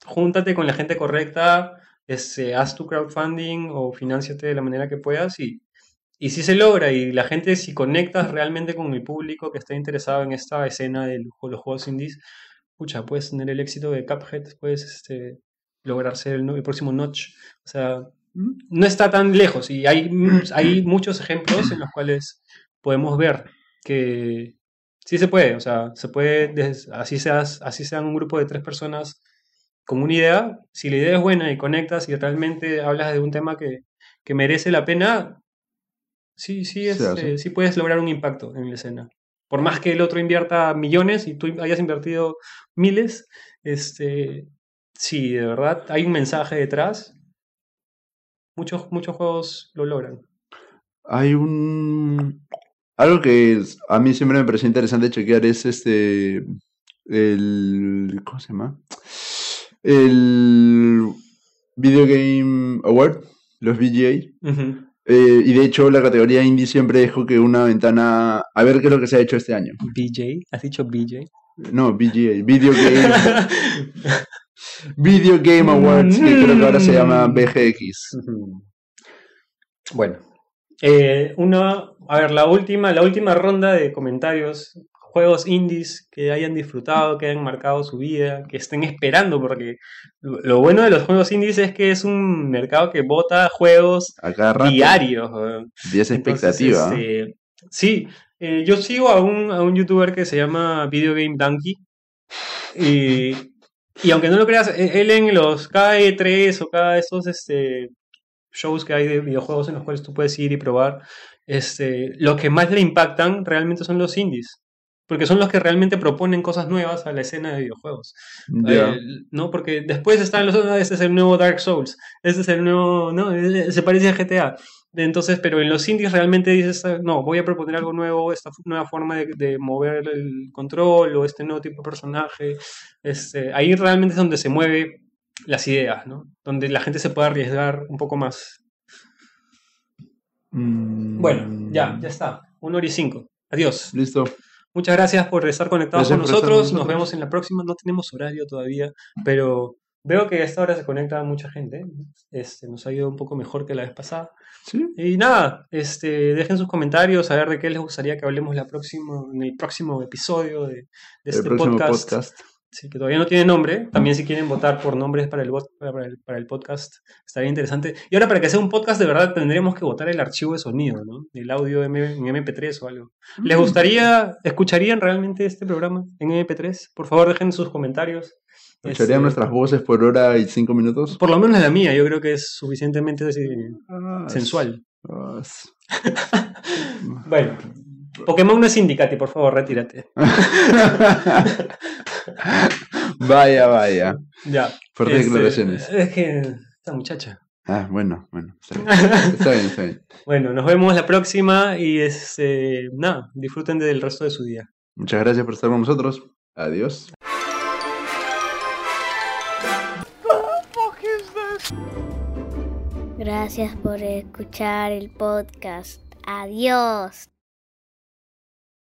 Júntate con la gente correcta, este, haz tu crowdfunding o financiate de la manera que puedas y y si se logra, y la gente, si conectas realmente con el público que está interesado en esta escena de los juegos indies, pucha, puedes tener el éxito de Cuphead, puedes este, lograr ser el, próximo Notch. O sea, no está tan lejos y hay muchos ejemplos en los cuales podemos ver que sí se puede, o sea, se puede, así, seas, así sean un grupo de tres personas con una idea, si la idea es buena y conectas y realmente hablas de un tema que, que merece la pena, sí, sí, es, eh, sí puedes lograr un impacto en la escena. Por más que el otro invierta millones y tú hayas invertido miles, este, sí, de verdad, hay un mensaje detrás. Muchos, muchos juegos lo logran. Hay un... Algo que a mí siempre me pareció interesante chequear es este... El... ¿Cómo se llama? El... Video Game Award, los VGA. Eh, y de hecho, la categoría indie siempre dejó que una ventana. A ver qué es lo que se ha hecho este año. BJ, ¿has dicho BJ? No, VGA, Video Game, Video Game Awards, que creo que ahora se llama BGX. Bueno, eh, una, a ver, la última, la última ronda de comentarios, juegos indies que hayan disfrutado, que hayan marcado su vida, que estén esperando, porque lo, bueno de los juegos indies es que es un mercado que vota juegos diarios. Y esa Entonces, este, sí, eh, yo sigo a un, a un youtuber que se llama Video Game Donkey. Y, y aunque no lo creas, e- él en los cada E3 o cada esos este, shows que hay de videojuegos en los cuales tú puedes ir y probar, este, lo que más le impactan realmente son los indies. Porque son los que realmente proponen cosas nuevas a la escena de videojuegos. Ya. Eh, ¿no? Porque después están los otros, este es el nuevo Dark Souls, este es el nuevo, ¿no? Eh, Se parece a GTA. Entonces, pero en los indies realmente dices, ah, no, voy a proponer algo nuevo, esta nueva forma de, de mover el control o este nuevo tipo de personaje. Este, ahí realmente es donde se mueve las ideas, ¿no? Donde la gente se puede arriesgar un poco más. Mm, Bueno, ya, ya está. Una hora y cinco. Adiós. Listo. Muchas gracias por estar conectados Gracias con estar nosotros. Nos vemos en la próxima. No tenemos horario todavía, pero veo que a esta hora se conecta mucha gente. Este, nos ha ido un poco mejor que la vez pasada. Sí. Y nada, este, dejen sus comentarios a ver de qué les gustaría que hablemos la próxima, en el próximo episodio de, este podcast. Sí, que todavía no tiene nombre. También si quieren votar por nombres para el, bot- para el, para el podcast, estaría interesante. Y ahora para que sea un podcast de verdad tendríamos que votar el archivo de sonido, ¿no? El audio en MP3 o algo. ¿Les gustaría, escucharían realmente este programa en MP3? Por favor, dejen sus comentarios. ¿Escucharían Este, nuestras voces por hora y cinco minutos? Por lo menos la mía, yo creo que es suficientemente así, Ah, sensual. ah, Bueno, Pokémon no es Indicati, por favor, retírate. vaya, vaya. Ya. Fuertes Este, declaraciones. Es que esta muchacha. Ah, bueno, bueno. Está bien, está bien. Está bien. Bueno, nos vemos la próxima y este, nada, disfruten del resto de su día. Muchas gracias por estar con nosotros. Adiós. Gracias por escuchar el podcast. Adiós.